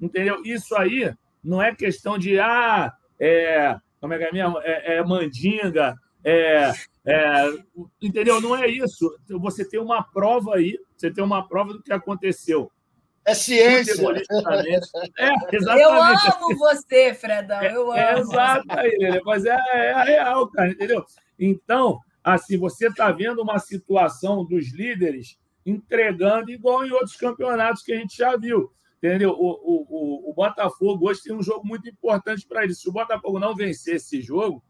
Entendeu? Isso aí não é questão de, ah, é, como é que é mesmo? É, é mandinga, é, é, entendeu? Não é isso. Você tem uma prova aí, você tem uma prova do que aconteceu. É ciência. É, [laughs] exatamente. Eu amo você, Fredão. Eu é, amo. É, exato, aí, mas é, é a real, cara, entendeu? Então, assim, você está vendo uma situação dos líderes entregando igual em outros campeonatos que a gente já viu. Entendeu? O, o, o, o Botafogo hoje tem um jogo muito importante para ele. Se o Botafogo não vencer esse jogo,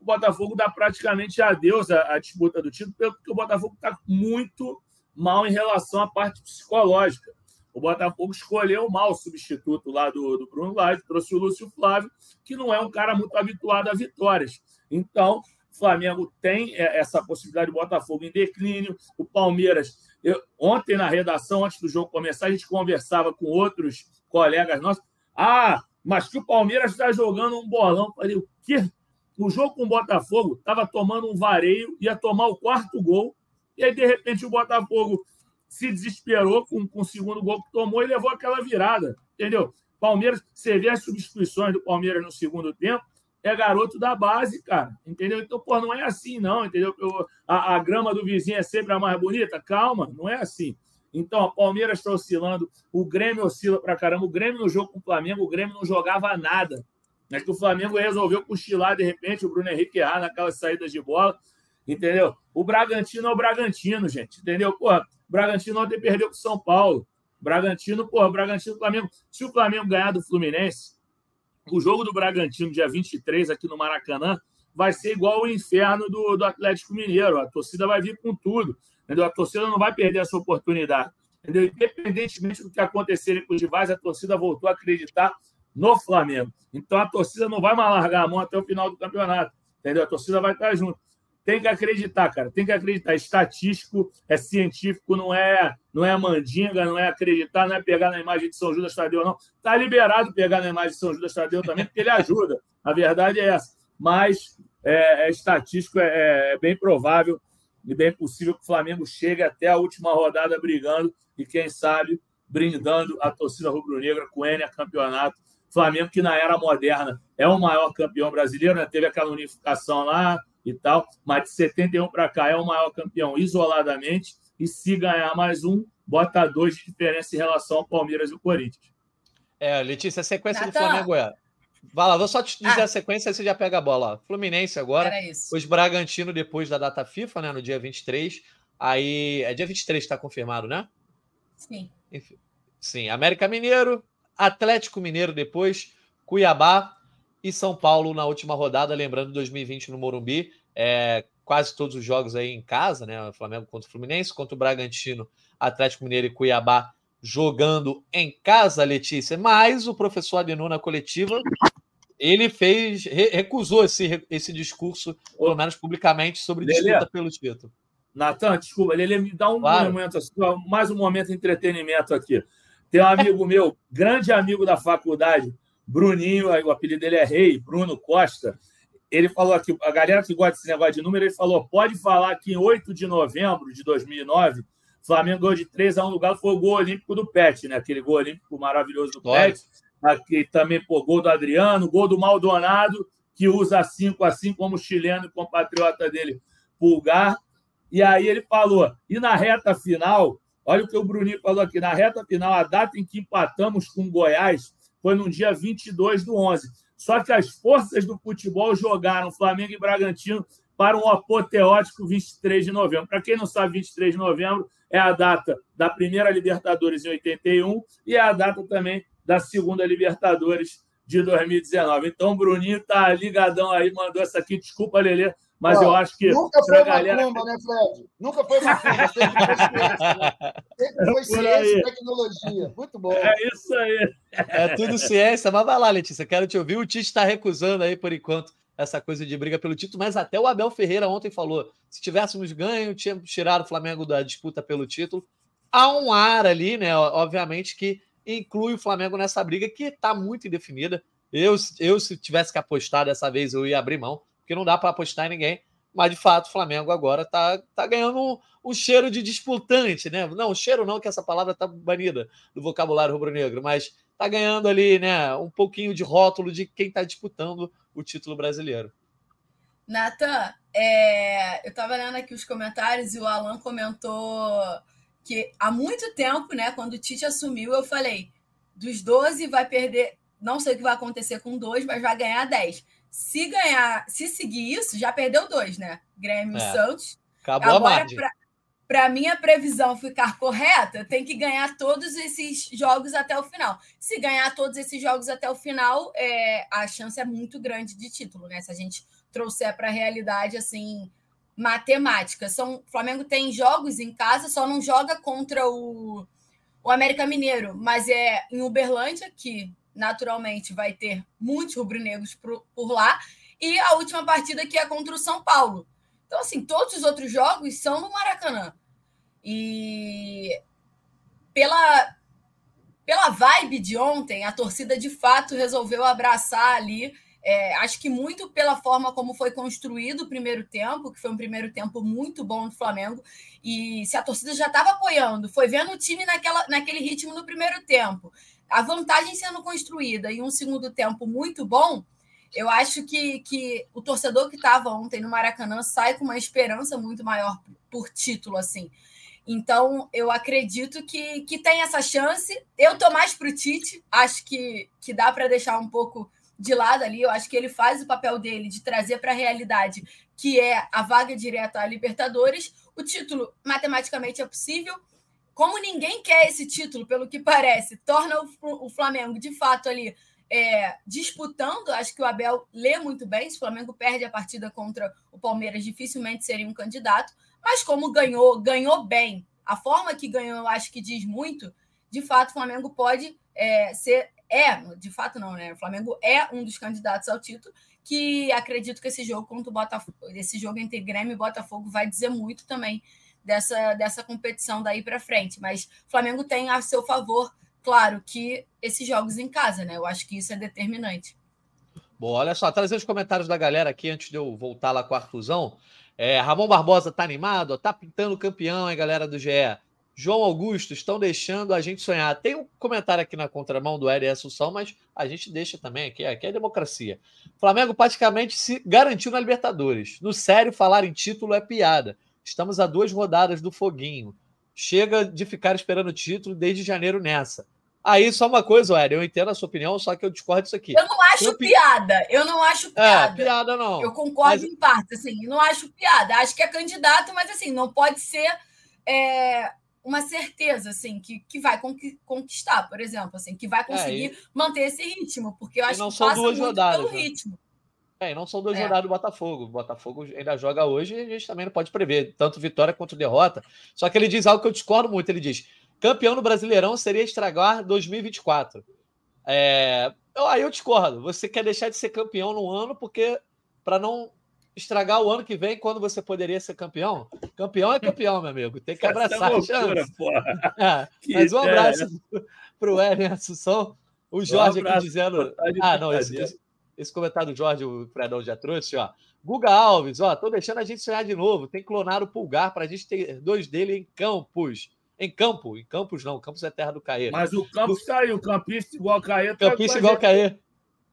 o Botafogo dá praticamente adeus à, à disputa do título, porque o Botafogo está muito mal em relação à parte psicológica. O Botafogo escolheu mal o substituto lá do, do Bruno Lage, trouxe o Lúcio Flávio, que não é um cara muito habituado a vitórias. Então, o Flamengo tem é, essa possibilidade de Botafogo em declínio. O Palmeiras, eu, ontem na redação, antes do jogo começar, a gente conversava com outros colegas nossos. Ah, mas que o Palmeiras está jogando um bolão. Eu falei, o quê? No jogo com o Botafogo, estava tomando um vareio, ia tomar o quarto gol, e aí, de repente, o Botafogo se desesperou com, com o segundo gol que tomou e levou aquela virada, entendeu? Palmeiras, você vê as substituições do Palmeiras no segundo tempo, é garoto da base, cara, entendeu? Então, pô, não é assim, não, entendeu? Eu, a, a grama do vizinho é sempre a mais bonita, calma, não é assim. Então, o Palmeiras está oscilando, o Grêmio oscila pra caramba. O Grêmio no jogo com o Flamengo, o Grêmio não jogava nada. É que o Flamengo resolveu cochilar de repente, o Bruno Henrique errar naquelas saídas de bola, entendeu? O Bragantino é o Bragantino, gente, entendeu? Pô, Bragantino ontem perdeu com o São Paulo. Bragantino, pô, Bragantino Flamengo. Se o Flamengo ganhar do Fluminense, o jogo do Bragantino, dia 23, aqui no Maracanã, vai ser igual o inferno do, do Atlético Mineiro. A torcida vai vir com tudo. Entendeu? A torcida não vai perder essa oportunidade. Entendeu? Independentemente do que acontecer com os rivais, a torcida voltou a acreditar no Flamengo. Então a torcida não vai mais largar a mão até o final do campeonato. Entendeu? A torcida vai estar junto. Tem que acreditar, cara. Tem que acreditar. É estatístico, é científico, não é, não é mandinga, não é acreditar, não é pegar na imagem de São Judas Tadeu, não. Tá liberado pegar na imagem de São Judas Tadeu também, porque ele ajuda. A verdade é essa. Mas é, é estatístico, é, é bem provável e bem possível que o Flamengo chegue até a última rodada brigando e, quem sabe, brindando a torcida rubro-negra com N a campeonato Flamengo, que na era moderna é o maior campeão brasileiro, né? teve aquela unificação lá e tal, mas de 71 para cá é o maior campeão isoladamente. E se ganhar mais um, bota dois de diferença em relação ao Palmeiras e o Corinthians. É, Letícia, a sequência Nathan. do Flamengo é. Vai lá, vou só te dizer ah. a sequência, aí você já pega a bola. Fluminense agora, os Bragantino depois da data FIFA, né, no dia 23. Aí, é dia 23 está confirmado, né? Sim. Enfim, sim, América Mineiro, Atlético Mineiro depois, Cuiabá e São Paulo na última rodada, lembrando 2020 no Morumbi, é, quase todos os jogos aí em casa, né? O Flamengo contra o Fluminense, contra o Bragantino, Atlético Mineiro e Cuiabá jogando em casa, Letícia. Mas o professor Adenor na coletiva, ele fez, recusou esse, esse discurso, pelo menos publicamente, sobre disputa pelo título. Natan, desculpa, ele me dá um claro. momento, mais um momento de entretenimento aqui. Tem um amigo meu, grande amigo da faculdade, Bruninho, o apelido dele é Rei, Bruno Costa. Ele falou aqui, a galera que gosta desse negócio de número, ele falou: pode falar que em 8 de novembro de 2009 Flamengo ganhou de 3 a 1 no Galo, foi o gol olímpico do Pet, né? Aquele gol olímpico maravilhoso do Pet. Aqui também, pô, gol do Adriano, gol do Maldonado, que usa 5 assim como chileno e compatriota dele, Pulgar. E aí ele falou, e na reta final, olha o que o Bruninho falou aqui, na reta final, a data em que empatamos com Goiás foi no dia 22 do 11. Só que as forças do futebol jogaram Flamengo e Bragantino para um apoteótico 23 de novembro. Para quem não sabe, 23 de novembro é a data da primeira Libertadores em 81 e é a data também da segunda Libertadores de 2019. Então, o Bruninho está ligadão aí, mandou essa aqui. Desculpa, Lelê, mas eu acho que. Nunca foi galera... macumba, né, Fred? Nunca foi macumba, sempre foi ciência. Né? Sempre foi ciência e tecnologia. Muito bom. É isso aí. É tudo ciência, mas vai lá, Letícia, quero te ouvir. O Tite está recusando aí, por enquanto, essa coisa de briga pelo título, mas até o Abel Ferreira ontem falou: se tivéssemos ganho, tínhamos tirado o Flamengo da disputa pelo título. Há um ar ali, né? Obviamente, que inclui o Flamengo nessa briga que está muito indefinida. Eu, eu, se tivesse que apostar dessa vez, eu ia abrir mão, porque não dá para apostar em ninguém. Mas, de fato, o Flamengo agora está tá ganhando um, um, cheiro de disputante, né? Não, cheiro não, que essa palavra está banida do vocabulário rubro-negro, mas está ganhando ali, né, um pouquinho de rótulo de quem está disputando o título brasileiro. Nathan, é, eu estava lendo aqui os comentários e o Alan comentou que há muito tempo, né, quando o Tite assumiu, eu falei: dos 12 vai perder, não sei o que vai acontecer com dois, mas vai ganhar 10. Se ganhar, se seguir isso, já perdeu dois, né? Grêmio e é. Santos. Acabou Agora, a margem. Pra, para minha previsão ficar correta, tem que ganhar todos esses jogos até o final. Se ganhar todos esses jogos até o final, é, a chance é muito grande de título, né? Se a gente trouxer para a realidade assim matemática. São, o Flamengo tem jogos em casa, só não joga contra o, o América Mineiro, mas é em Uberlândia, que naturalmente vai ter muitos rubro-negros por, lá, e a última partida que é contra o São Paulo. Então, assim, todos os outros jogos são no Maracanã. E pela, pela vibe de ontem, a torcida de fato resolveu abraçar ali. É, acho que muito pela forma como foi construído o primeiro tempo, que foi um primeiro tempo muito bom do Flamengo. E se a torcida já estava apoiando, foi vendo o time naquela, naquele ritmo no primeiro tempo, a vantagem sendo construída e um segundo tempo muito bom, eu acho que, que o torcedor que estava ontem no Maracanã sai com uma esperança muito maior por título, assim. Então, eu acredito que, que tem essa chance. Eu tô mais pro Tite, acho que, que dá para deixar um pouco de lado ali. Eu acho que ele faz o papel dele de trazer para a realidade, que é a vaga direta à Libertadores. O título, matematicamente, é possível. Como ninguém quer esse título, pelo que parece, torna o, Flamengo, de fato, ali é, disputando. Acho que o Abel lê muito bem. Se o Flamengo perde a partida contra o Palmeiras, dificilmente seria um candidato. Mas como ganhou, ganhou bem. A forma que ganhou, acho que diz muito. De fato, o Flamengo pode é, ser. É, de fato não, né? O Flamengo é um dos candidatos ao título, que acredito que esse jogo contra o Botafogo, esse jogo entre Grêmio e Botafogo vai dizer muito também dessa, dessa competição daí para frente. Mas o Flamengo tem a seu favor, claro, que esses jogos em casa, né? Eu acho que isso é determinante. Bom, olha só, trazer os comentários da galera aqui antes de eu voltar lá com a Artuzão. É, Ramon Barbosa tá animado, tá pintando campeão, hein, galera do GE. João Augusto, estão deixando a gente sonhar. Tem um comentário aqui na contramão do Hélio Assunção, mas a gente deixa também aqui. Aqui é democracia. Flamengo praticamente se garantiu na Libertadores. No sério, falar em título é piada. Estamos a duas rodadas do foguinho. Chega de ficar esperando o título desde janeiro nessa. Aí, só uma coisa, Hélio, eu entendo a sua opinião, só que eu discordo disso aqui. Eu não acho eu... piada, eu não acho é, piada. É, piada não. Eu concordo mas... em parte, assim, não acho piada. Acho que é candidato, mas assim, não pode ser é, uma certeza, assim, que, que vai conquistar, por exemplo, assim, que vai é, conseguir é, e... manter esse ritmo, porque eu acho que passa duas muito rodadas, pelo né? ritmo. É, e não são duas é. rodadas do Botafogo. O Botafogo ainda joga hoje e a gente também não pode prever, tanto vitória quanto derrota. Só que ele diz algo que eu discordo muito. Ele diz: campeão no Brasileirão seria estragar 2024. É, aí eu discordo. Você quer deixar de ser campeão no ano porque para não estragar o ano que vem quando você poderia ser campeão? Campeão é campeão, meu amigo. Tem que é abraçar a chance. É, mas um abraço [laughs] para o Eren Assunção. O Jorge um aqui dizendo. Ah, não, esse, esse, esse, comentário do Jorge, o Fredão já trouxe, ó. Guga Alves, ó, tô deixando a gente sonhar de novo. Tem que clonar o pulgar para a gente ter dois dele em campos. Em campo, em campos não, campos é terra do Caê. Mas o campus caiu, o campista igual Caê. Tá campista igual Caê.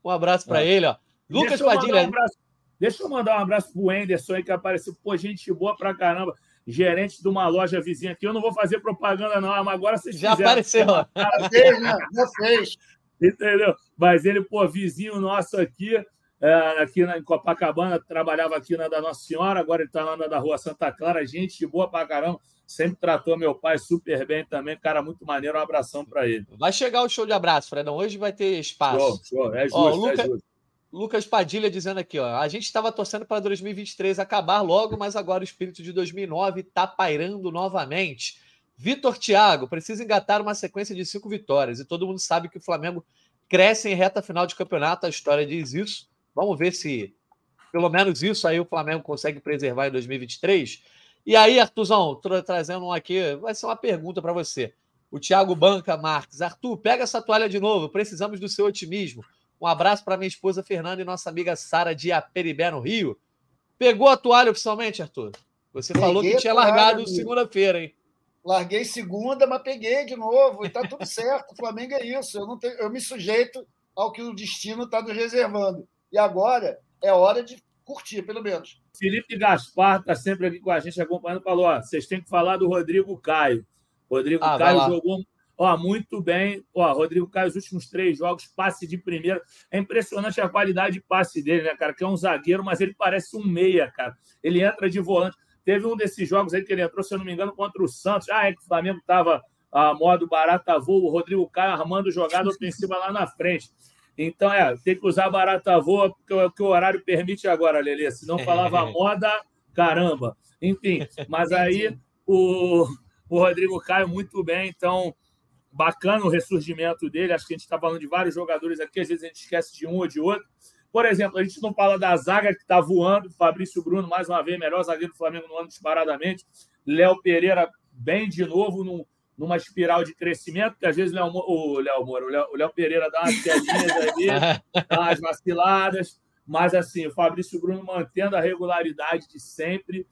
Um abraço para é. ele, ó. Lucas Padilha. Um abraço Deixa eu mandar um abraço pro Anderson aí, que apareceu. Pô, gente boa pra caramba. Gerente de uma loja vizinha aqui. Eu não vou fazer propaganda, não, mas agora vocês Já fizeram. apareceu. Já fez, né? Já fez. Entendeu? Mas ele, pô, vizinho nosso aqui, é, aqui na, em Copacabana, trabalhava aqui na da Nossa Senhora, agora ele está lá na da Rua Santa Clara. Gente boa pra caramba. Sempre tratou meu pai super bem também. Cara, muito maneiro. Um abração para ele. Vai chegar o show de abraço, Fredão. Hoje vai ter espaço. Show, show. É justo, Ó, Luca... é justo. Lucas Padilha dizendo aqui, ó, a gente estava torcendo para 2023 acabar logo, mas agora o espírito de 2009 está pairando novamente. Vitor Thiago precisa engatar uma sequência de cinco vitórias e todo mundo sabe que o Flamengo cresce em reta final de campeonato, a história diz isso. Vamos ver se pelo menos isso aí o Flamengo consegue preservar em 2023. E aí, Artuzão, tô trazendo um aqui, vai ser uma pergunta para você. O Thiago Banca Marques. Arthur, pega essa toalha de novo, precisamos do seu otimismo. Um abraço para minha esposa Fernanda e nossa amiga Sara de Aperibé, no Rio. Pegou a toalha oficialmente, Arthur? Você peguei falou que tinha largado segunda-feira, hein? Larguei segunda, mas peguei de novo e tá tudo [laughs] certo. O Flamengo é isso. Eu, não tenho, eu me sujeito ao que o destino está nos reservando. E agora é hora de curtir, pelo menos. Felipe Gaspar está sempre aqui com a gente acompanhando. Falou: ó, vocês têm que falar do Rodrigo Caio. Rodrigo ah, Caio jogou Ó, muito bem. Ó, Rodrigo Caio, os últimos três jogos, passe de primeira. É impressionante a qualidade de passe dele, né, cara? Que é um zagueiro, mas ele parece um meia, cara. Ele entra de volante. Teve um desses jogos aí que ele entrou, se eu não me engano, contra o Santos. Ah, é que o Flamengo estava a modo barata voa, o Rodrigo Caio armando jogada [laughs] ofensiva lá na frente. Então, é, tem que usar barata voa, porque é o que o horário permite agora, Lelê. Se não falava [laughs] moda, caramba. Enfim, mas aí o, o Rodrigo Caio muito bem, então bacana o ressurgimento dele. Acho que a gente está falando de vários jogadores aqui, às vezes a gente esquece de um ou de outro. Por exemplo, a gente não fala da zaga que está voando, Fabrício Bruno, mais uma vez, melhor zagueiro do Flamengo no ano disparadamente. Léo Pereira, bem de novo, num, numa espiral de crescimento, que às vezes o Léo, o Léo Moura, o Léo, o Léo Pereira dá umas quedinhas ali, [laughs] dá umas vaciladas, mas assim, o Fabrício Bruno mantendo a regularidade de sempre.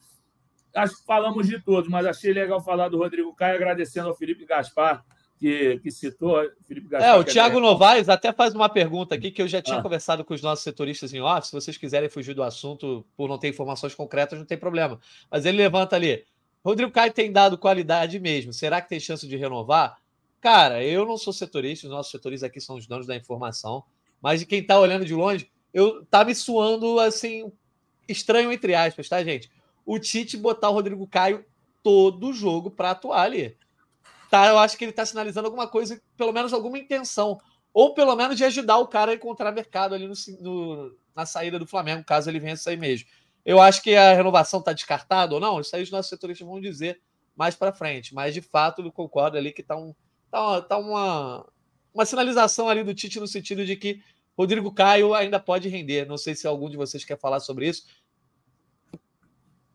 Acho que falamos de todos, mas achei legal falar do Rodrigo Caio, agradecendo ao Felipe Gaspar que, que citou, Felipe Gaspar. É, o Thiago é... Novaes até faz uma pergunta aqui que eu já tinha ah. conversado com os nossos setoristas em off. Se vocês quiserem fugir do assunto por não ter informações concretas, não tem problema. Mas ele levanta ali. Rodrigo Caio tem dado qualidade mesmo. Será que tem chance de renovar? Cara, eu não sou setorista, os nossos setoristas aqui são os donos da informação. Mas de quem está olhando de longe, eu tá me suando assim, estranho entre aspas, tá, gente? O Tite botar o Rodrigo Caio todo jogo para atuar ali tá, eu acho que ele está sinalizando alguma coisa, pelo menos alguma intenção, ou pelo menos de ajudar o cara a encontrar mercado ali no, no, na saída do Flamengo, caso ele venha a sair mesmo. Eu acho que a renovação está descartada ou não, isso aí os nossos setoristas vão dizer mais para frente, mas de fato eu concordo ali que está um, tá, tá uma, uma sinalização ali do Tite no sentido de que Rodrigo Caio ainda pode render. Não sei se algum de vocês quer falar sobre isso.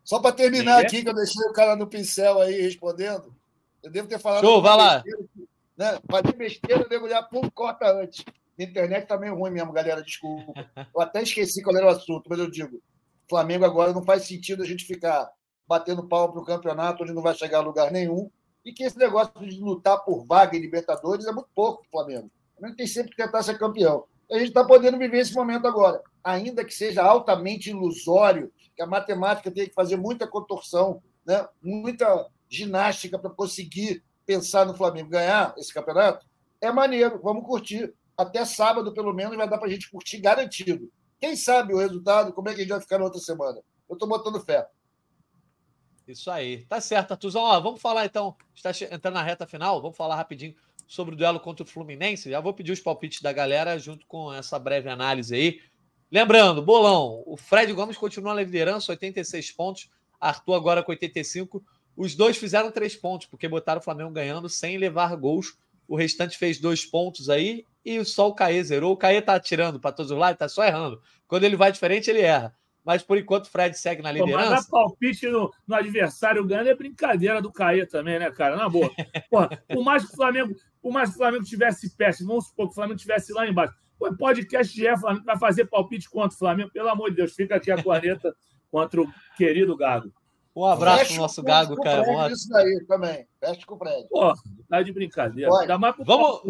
Só para terminar aqui, que eu deixei o cara no pincel aí respondendo. Eu devo ter falado. Show, vai lá. Né? Fazer besteira, devo olhar, pum, corta antes. A internet tá meio ruim mesmo, galera, desculpa. [laughs] Eu até esqueci qual era o assunto, mas eu digo: Flamengo agora não faz sentido a gente ficar batendo pau para o campeonato, onde não vai chegar a lugar nenhum. e que esse negócio de lutar por vaga em Libertadores é muito pouco para o Flamengo. O Flamengo tem sempre que tentar ser campeão. A gente está podendo viver esse momento agora, ainda que seja altamente ilusório, que a matemática tem que fazer muita contorção, né? muita ginástica para conseguir pensar no Flamengo ganhar esse campeonato. É maneiro, vamos curtir. Até sábado, pelo menos, vai dar para a gente curtir garantido. Quem sabe o resultado, como é que a gente vai ficar na outra semana? Eu estou botando fé. Isso aí. Tá certo, Artuzão. Ó, vamos falar então, está entrando na reta final, vamos falar rapidinho sobre o duelo contra o Fluminense. Já vou pedir os palpites da galera junto com essa breve análise aí. Lembrando, bolão, o Fred Gomes continua na liderança, 86 pontos. Arthur agora com 85. Os dois fizeram três pontos, porque botaram o Flamengo ganhando sem levar gols. O restante fez dois pontos aí e só o Caê zerou. O Caê tá atirando para todos os lados, tá só errando. Quando ele vai diferente, ele erra. Mas por enquanto o Fred segue na liderança. Mas palpite no, no, adversário ganhando é brincadeira do Caê também, né, cara? Na boa. [laughs] Porra, por mais que o Flamengo, por mais que o Flamengo tivesse péssimo, vamos supor que o Flamengo tivesse lá embaixo. O podcast de Flamengo vai fazer palpite contra o Flamengo, pelo amor de Deus, fica aqui a corneta [laughs] contra o querido Gago. Um abraço pro nosso Gago, cara. Fred, isso daí também. Fecha com o Fred. Pô, tá de brincadeira. Dá mais pro Vamos.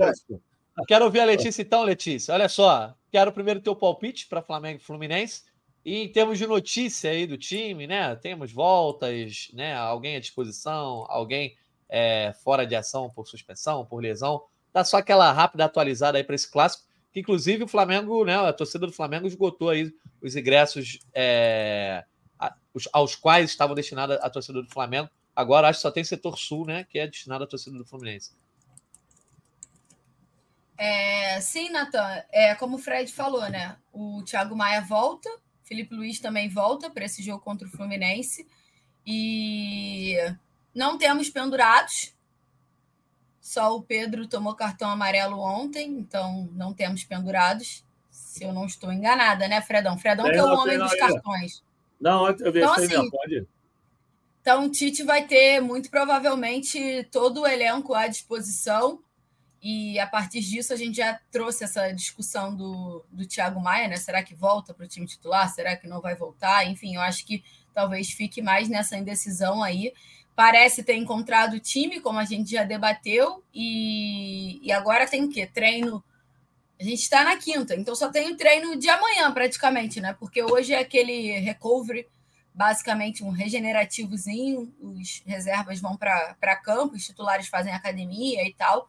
Quero ouvir a Letícia então, Letícia. Olha só, quero primeiro teu palpite para Flamengo e Fluminense. E em termos de notícia aí do time, né? Temos voltas, né? Alguém à disposição, alguém é, fora de ação por suspensão, por lesão. Dá só aquela rápida atualizada aí para esse clássico, que inclusive o Flamengo, né? A torcida do Flamengo esgotou aí os ingressos é, aos quais estavam destinados a torcida do Flamengo. Agora acho que só tem setor sul, né? Que é destinado à torcida do Fluminense. É, sim, Natan. É, como o Fred falou, né? O Thiago Maia volta, Felipe Luiz também volta para esse jogo contra o Fluminense. E não temos pendurados. Só o Pedro tomou cartão amarelo ontem, então não temos pendurados. Se eu não estou enganada, né, Fredão? Fredão tem, que é o homem dos cartões. Não, eu vi então, assim, mesmo, pode. Então, o Tite vai ter, muito provavelmente, todo o elenco à disposição. E a partir disso, a gente já trouxe essa discussão do, do Thiago Maia, né? Será que volta para o time titular? Será que não vai voltar? Enfim, eu acho que talvez fique mais nessa indecisão aí. Parece ter encontrado o time, como a gente já debateu, e, e agora tem o quê? Treino a gente está na quinta, então só tem o treino de amanhã, praticamente, né? Porque hoje é aquele recovery, basicamente um regenerativozinho, os reservas vão para campo, os titulares fazem academia e tal.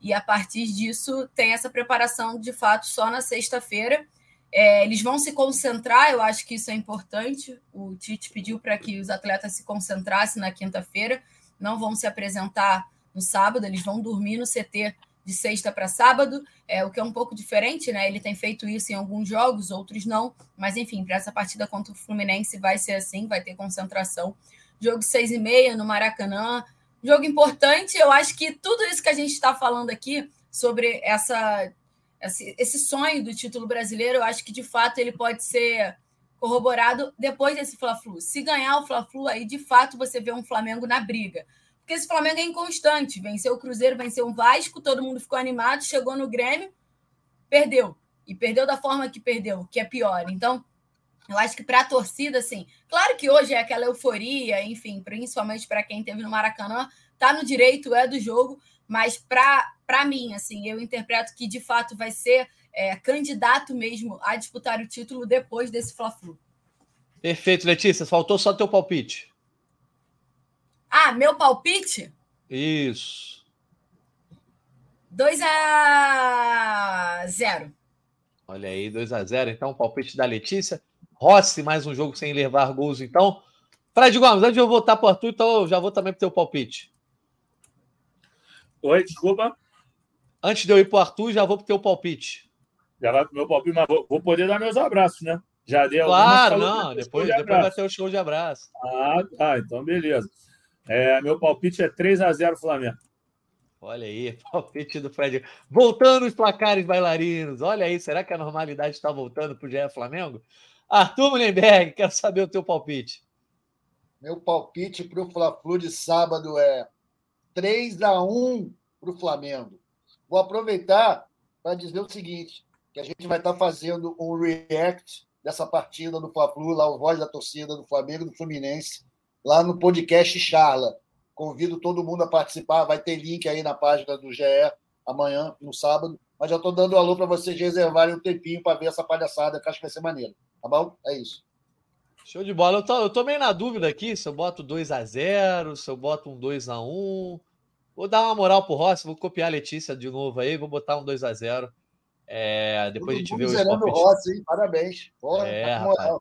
E a partir disso tem essa preparação de fato só na sexta-feira. É, eles vão se concentrar, eu acho que isso é importante. O Tite pediu para que os atletas se concentrassem na quinta-feira, não vão se apresentar no sábado, eles vão dormir no CT de sexta para sábado, é, o que é um pouco diferente, né? Ele tem feito isso em alguns jogos, outros não, mas enfim, para essa partida contra o Fluminense vai ser assim, vai ter concentração. Jogo seis e meia no Maracanã, jogo importante. Eu acho que tudo isso que a gente está falando aqui sobre essa esse, sonho do título brasileiro, eu acho que de fato ele pode ser corroborado depois desse Fla-Flu. Se ganhar o Fla-Flu, aí de fato você vê um Flamengo na briga. Porque esse Flamengo é inconstante. Venceu o Cruzeiro, venceu o Vasco, todo mundo ficou animado, chegou no Grêmio, perdeu. E perdeu da forma que perdeu, que é pior. Então, eu acho que para a torcida, assim, claro que hoje é aquela euforia, enfim, principalmente para quem teve no Maracanã, tá no direito, é do jogo, mas para mim, assim, eu interpreto que de fato vai ser é, candidato mesmo a disputar o título depois desse Fla-Flu. Perfeito, Letícia. Faltou só teu palpite. Ah, meu palpite? Isso. 2 a 0. Olha aí, 2 a 0. Então, palpite da Letícia. Rossi, mais um jogo sem levar gols, então. Fred Gomes, antes de eu voltar para o Arthur, então eu já vou também para o teu palpite. Oi, desculpa. Antes de eu ir para o Arthur, já vou para o teu palpite. Já vai para o meu palpite, mas vou, vou, poder dar meus abraços, né? Já deu Claro, não. Depois, depois vai ter o show de abraço. Ah, tá. Então, beleza. É, meu palpite é 3 a 0 Flamengo. Olha aí, [laughs] palpite do Fred. Voltando os placares bailarinos. Olha aí, será que a normalidade está voltando para o GE Flamengo? Arthur Mullenberg, quero saber o teu palpite. Meu palpite para o Fla-Flu de sábado é 3 a 1 para o Flamengo. Vou aproveitar para dizer o seguinte, que a gente vai estar tá fazendo um react dessa partida do Fla-Flu, lá o voz da torcida do Flamengo e do Fluminense, lá no podcast Charla. Convido todo mundo a participar. Vai ter link aí na página do GE amanhã, no sábado. Mas já estou dando alô para vocês reservarem um tempinho para ver essa palhaçada, que acho que vai ser maneiro. Tá bom? É isso. Show de bola. Eu tô, eu tô meio na dúvida aqui se eu boto 2 a 0 se eu boto um 2 a 1 Vou dar uma moral pro Rossi, vou copiar a Letícia de novo aí, vou botar um 2 a 0 é, Depois Todo a gente vê o Rossi, hein? Parabéns. Porra, é, tá Tá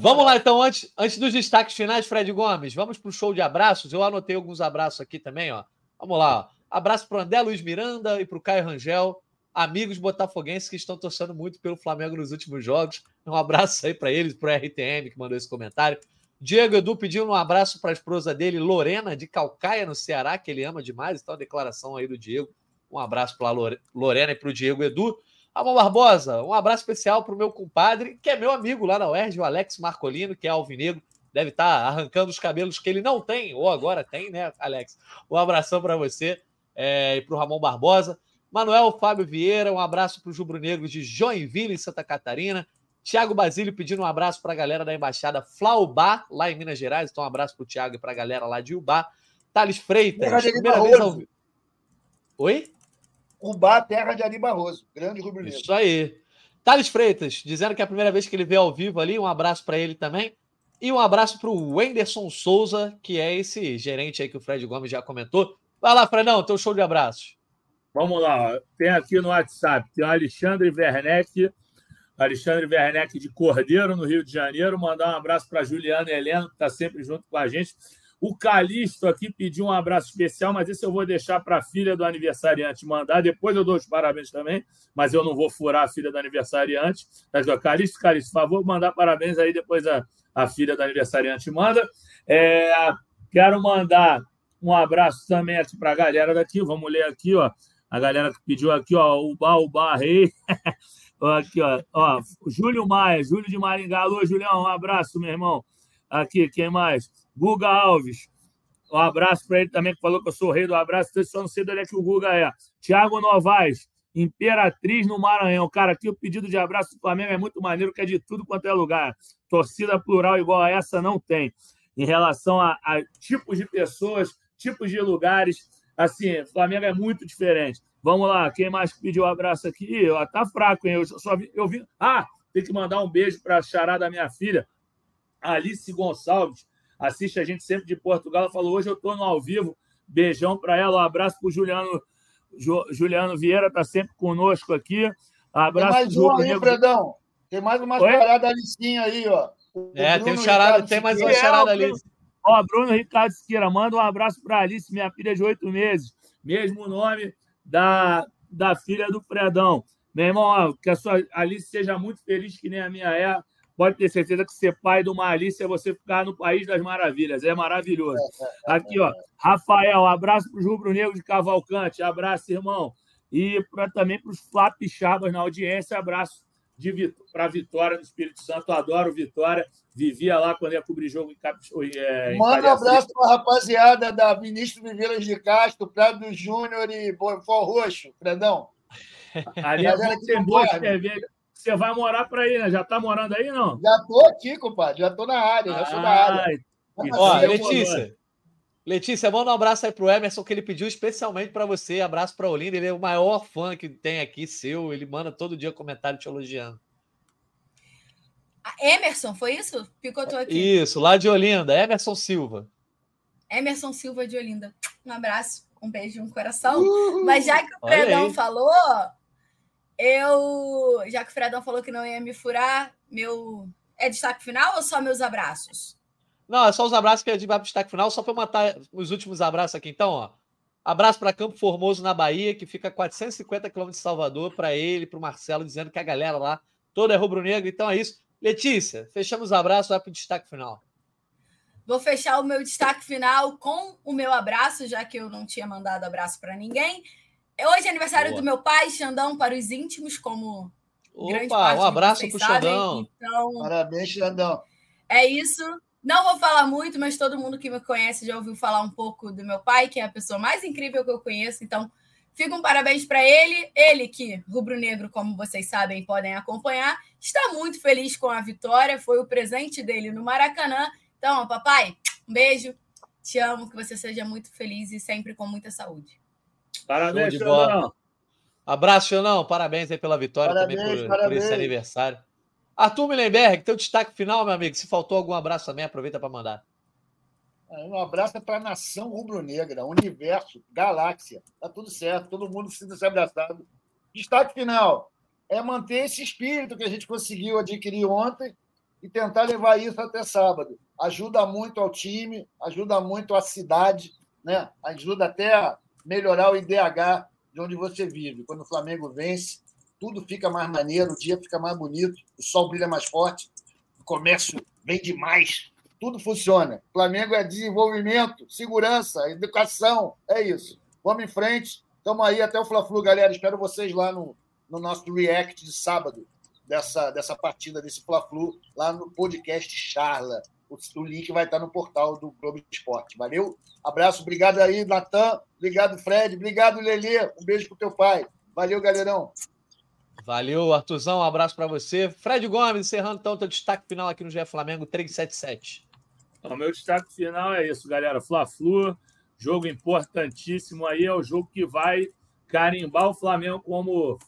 vamos lá, então, antes, antes dos destaques finais, Fred Gomes, vamos para o show de abraços. Eu anotei alguns abraços aqui também, ó. Vamos lá. Ó. Abraço para o André Luiz Miranda e para o Caio Rangel, amigos botafoguenses que estão torcendo muito pelo Flamengo nos últimos jogos. Um abraço aí para eles, para o RTM que mandou esse comentário. Diego Edu pediu um abraço para a esposa dele, Lorena, de Calcaia, no Ceará, que ele ama demais. Então, a declaração aí do Diego. Um abraço para a Lorena e para o Diego Edu. Ramon Barbosa, um abraço especial para o meu compadre, que é meu amigo lá na UERJ, o Alex Marcolino, que é alvinegro, deve estar tá arrancando os cabelos que ele não tem, ou agora tem, né, Alex? Um abração para você é, e para o Ramon Barbosa. Manuel Fábio Vieira, um abraço para os rubro-negros de Joinville, Santa Catarina. Tiago Basílio pedindo um abraço para a galera da Embaixada Flaubá, lá em Minas Gerais. Então, um abraço para o Tiago e para a galera lá de Ubá. Thales Freitas, primeira vez ao... Oi? Ubá, terra de Ari Barroso, grande rubro-negro. Isso aí. Thales Freitas, dizendo que é a primeira vez que ele vê ao vivo ali, um abraço para ele também. E um abraço para o Wenderson Souza, que é esse gerente aí que o Fred Gomes já comentou. Vai lá, Fredão, teu show de abraços. Vamos lá, tem aqui no WhatsApp, tem o Alexandre Werneck, Alexandre Werneck de Cordeiro, no Rio de Janeiro. Mandar um abraço para Juliana Helena, que está sempre junto com a gente. O Calixto aqui pediu um abraço especial, mas esse eu vou deixar para a filha do aniversariante mandar. Depois eu dou os parabéns também, mas eu não vou furar a filha do aniversariante. Calixto, Calixto, por favor, mandar parabéns aí, depois a, a filha do aniversariante manda. É, quero mandar um abraço também aqui para a galera daqui. Vamos ler aqui, ó. A galera que pediu aqui, ó, o Bar, o Rei. aqui, ó, ó. Júlio Maia, Júlio de Maringá. Alô, Julião, um abraço, meu irmão. Aqui, quem mais? Guga Alves. Um abraço para ele também, que falou que eu sou o rei do abraço. Eu só não sei de onde é que o Guga é. Tiago Novaes, Imperatriz no Maranhão. Cara, aqui o pedido de abraço do Flamengo é muito maneiro, que é de tudo quanto é lugar. Torcida plural igual a essa não tem. Em relação a, a tipos de pessoas, tipos de lugares, assim, Flamengo é muito diferente. Vamos lá, quem mais pediu abraço aqui? Ó, tá fraco, hein? Eu só vi, eu vi. Ah, tem que mandar um beijo para a chará da minha filha, Alice Gonçalves assiste a gente sempre de Portugal. Ela falou: hoje eu estou no ao vivo. Beijão para ela, um abraço para o Juliano, Juliano Vieira, está sempre conosco aqui. Abraço tem mais uma aí, Fredão. Tem mais uma Oi? charada Alicinha aí, ó. O é, Bruno tem, um charada, tem mais uma charada ali. Ó, Bruno Ricardo Siqueira, manda um abraço para Alice, minha filha de oito meses. Mesmo nome da, da filha do Fredão. Meu irmão, ó, que a sua Alice seja muito feliz, que nem a minha é pode ter certeza que ser pai uma Alice é você ficar no País das Maravilhas. É maravilhoso. Aqui, ó. Rafael, abraço para os rubro-negros de Cavalcante. Abraço, irmão. E pra, também para os Flapichabas na audiência. Abraço para Vitória no Espírito Santo. Adoro Vitória. Vivia lá quando ia cobrir jogo em, Cap... é, Manda um abraço para a rapaziada da Ministro Vivelas de Castro, Prado Júnior e Boifó Roxo. Fredão. Ali é bom boa cerveja. Você vai morar para aí, né? Já está morando aí, não? Já estou aqui, compadre. Já estou na área, já sou da área. Ó, Letícia. Letícia, manda um abraço aí pro Emerson, que ele pediu especialmente para você. Abraço para Olinda, ele é o maior fã que tem aqui, seu. Ele manda todo dia comentário te elogiando. Emerson, foi isso? Picotou aqui. Isso, lá de Olinda, Emerson Silva. Emerson Silva de Olinda. Um abraço, um beijo, um coração. Uhum. Mas já que o Predão falou, eu, já que o Fredão falou que não ia me furar, meu. É destaque final ou só meus abraços? Não, é só os abraços que a gente vai para destaque final, só para matar os últimos abraços aqui. Então, ó. Abraço para Campo Formoso, na Bahia, que fica a 450 quilômetros de Salvador, para ele, para o Marcelo, dizendo que a galera lá toda é rubro-negra. Então é isso. Letícia, fechamos os abraços, vai para o destaque final. Vou fechar o meu destaque final com o meu abraço, já que eu não tinha mandado abraço para ninguém. Hoje é aniversário Boa. do meu pai, Xandão, para os íntimos, como Opa, um abraço para o Xandão. Então, Parabéns, Xandão. É isso. Não vou falar muito, mas todo mundo que me conhece já ouviu falar um pouco do meu pai, que é a pessoa mais incrível que eu conheço. Então, fica um parabéns para ele. Ele que, rubro-negro, como vocês sabem, podem acompanhar, está muito feliz com a vitória. Foi o presente dele no Maracanã. Então, papai, um beijo. Te amo, que você seja muito feliz e sempre com muita saúde. Parabéns, Xandão. Abraço, Xandão. Parabéns aí pela vitória Parabéns, também por, por, parabéns. esse aniversário. Arthur Millenberg, teu destaque final, meu amigo. Se faltou algum abraço também, aproveita para mandar. Um abraço para a nação rubro-negra, universo, galáxia. Tá tudo certo, todo mundo sinta se abraçado. Destaque final é manter esse espírito que a gente conseguiu adquirir ontem e tentar levar isso até sábado. Ajuda muito ao time, ajuda muito à cidade, né? ajuda até a melhorar o IDH de onde você vive. Quando o Flamengo vence, tudo fica mais maneiro, o dia fica mais bonito, o sol brilha mais forte, o comércio vende mais, tudo funciona. Flamengo é desenvolvimento, segurança, educação, é isso. Vamos em frente, estamos aí até o Fla-Flu, galera. Espero vocês lá no, no nosso react de sábado dessa, dessa partida, desse Fla-Flu, lá no podcast Charla. O, o, link vai estar no portal do Globo Esporte. Valeu? Abraço, obrigado aí, Natan. Obrigado, Fred. Obrigado, Lelê. Um beijo pro teu pai. Valeu, galerão. Valeu, Artuzão. Um abraço para você. Fred Gomes, encerrando então teu destaque final aqui no GE Flamengo 377. O meu destaque final é isso, galera. Fla-Flu, jogo importantíssimo aí, é o jogo que vai carimbar o Flamengo como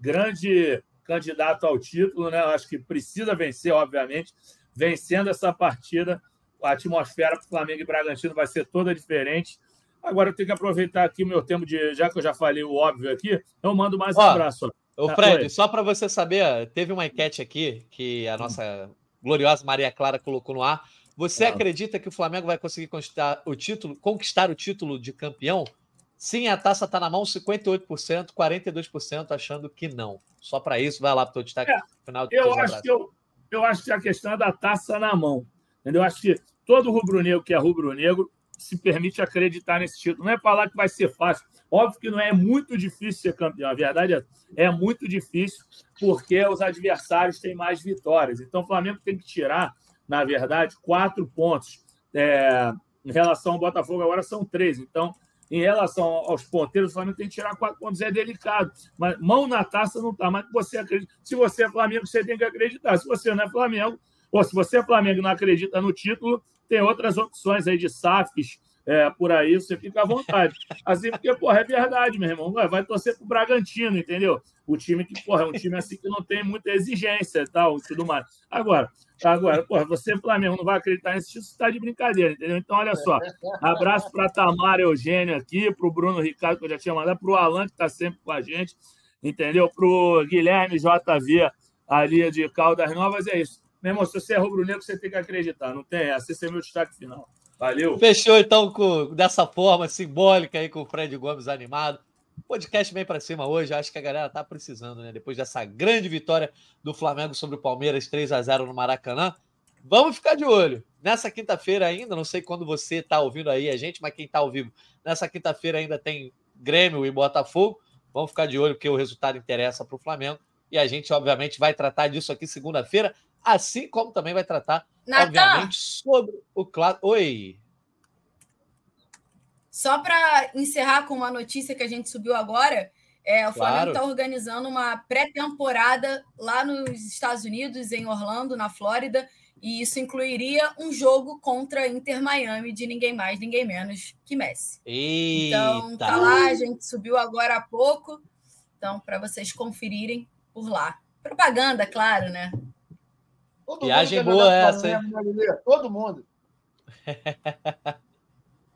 grande candidato ao título, né? Eu acho que precisa vencer, obviamente. Vencendo essa partida, a atmosfera para Flamengo e Bragantino vai ser toda diferente. Agora eu tenho que aproveitar aqui o meu tempo de. Já que eu já falei o óbvio aqui, eu mando mais um Ó, abraço. Ô, Fred, só para você saber, teve uma enquete aqui que a nossa gloriosa Maria Clara colocou no ar. Você acredita que o Flamengo vai conseguir conquistar o título, conquistar o título de campeão? Sim, a taça está na mão, 58%, 42% achando que não. Só para isso, vai lá para o teu destaque É, final. Eu acho, que eu, eu acho que a questão é da taça na mão. Entendeu? Eu acho que todo rubro-negro que é rubro-negro se permite acreditar nesse título. Não é falar que vai ser fácil. Óbvio que não é muito difícil ser campeão. A verdade é, é muito difícil porque os adversários têm mais vitórias. Então o Flamengo tem que tirar, na verdade, quatro pontos. É, em relação ao Botafogo, agora são três. Então, em relação aos ponteiros, o Flamengo tem que tirar quatro pontos. É delicado. Mas mão na taça não está. Mas você acredita. Se você é Flamengo, você tem que acreditar. Se você não é Flamengo, ou se você é Flamengo e não acredita no título, tem outras opções aí de SAFs, é, por aí, você fica à vontade. Assim, porque, porra, é verdade, meu irmão. Vai, torcer pro Bragantino, entendeu? O time que, porra, é um time assim que não tem muita exigência e tal, e tudo mais. Agora, agora, porra, você, Flamengo, não vai acreditar título, você tá de brincadeira, entendeu? Então, olha só. Abraço para Tamara Eugênio aqui, para o Bruno Ricardo, que eu já tinha mandado, para o Alan, que está sempre com a gente, entendeu? Para o Guilherme JV, ali de Caldas Novas, é isso. Meu irmão, se você é rubro-negro, você tem que acreditar, não tem essa. Esse é meu destaque final. Valeu. Fechou então com, dessa forma simbólica aí com o Fred Gomes animado. Podcast bem para cima hoje, acho que a galera tá precisando, né? Depois dessa grande vitória do Flamengo sobre o Palmeiras 3 a 0 no Maracanã. Vamos ficar de olho. Nessa quinta-feira ainda, não sei quando você tá ouvindo aí a gente, mas quem tá ao vivo, nessa quinta-feira ainda tem Grêmio e Botafogo. Vamos ficar de olho porque o resultado interessa para o Flamengo e a gente obviamente vai tratar disso aqui segunda-feira, assim como também vai tratar Natan, obviamente sobre o clássico. Oi. só para encerrar com uma notícia que a gente subiu agora, é, o Flamengo Claro. está organizando uma pré-temporada lá nos Estados Unidos, em Orlando, na Flórida, e isso incluiria um jogo contra Inter Miami de ninguém mais, ninguém menos que Messi. Eita. Então, tá lá, a gente subiu agora há pouco. Então, para vocês conferirem por lá. Propaganda, claro, né? Todo Viagem boa essa, hein? Todo mundo. [laughs]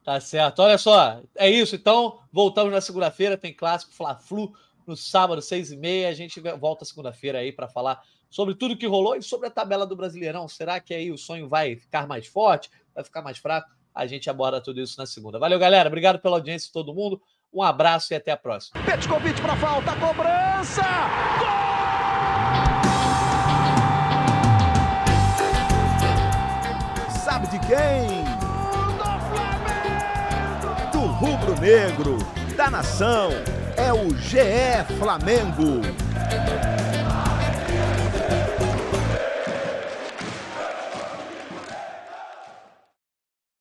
Tá certo. Olha só, é isso. Então, voltamos na segunda-feira. Tem clássico Fla-Flu no sábado, seis e meia. A gente volta segunda-feira aí para falar sobre tudo que rolou e sobre a tabela do Brasileirão. Será que aí o sonho vai ficar mais forte? Vai ficar mais fraco? A gente aborda tudo isso na segunda. Valeu, galera. Obrigado pela audiência de todo mundo. Um abraço e até a próxima. Petkovic para falta, cobrança! Gol! Quem? Do rubro-negro, da nação, é o GE Flamengo.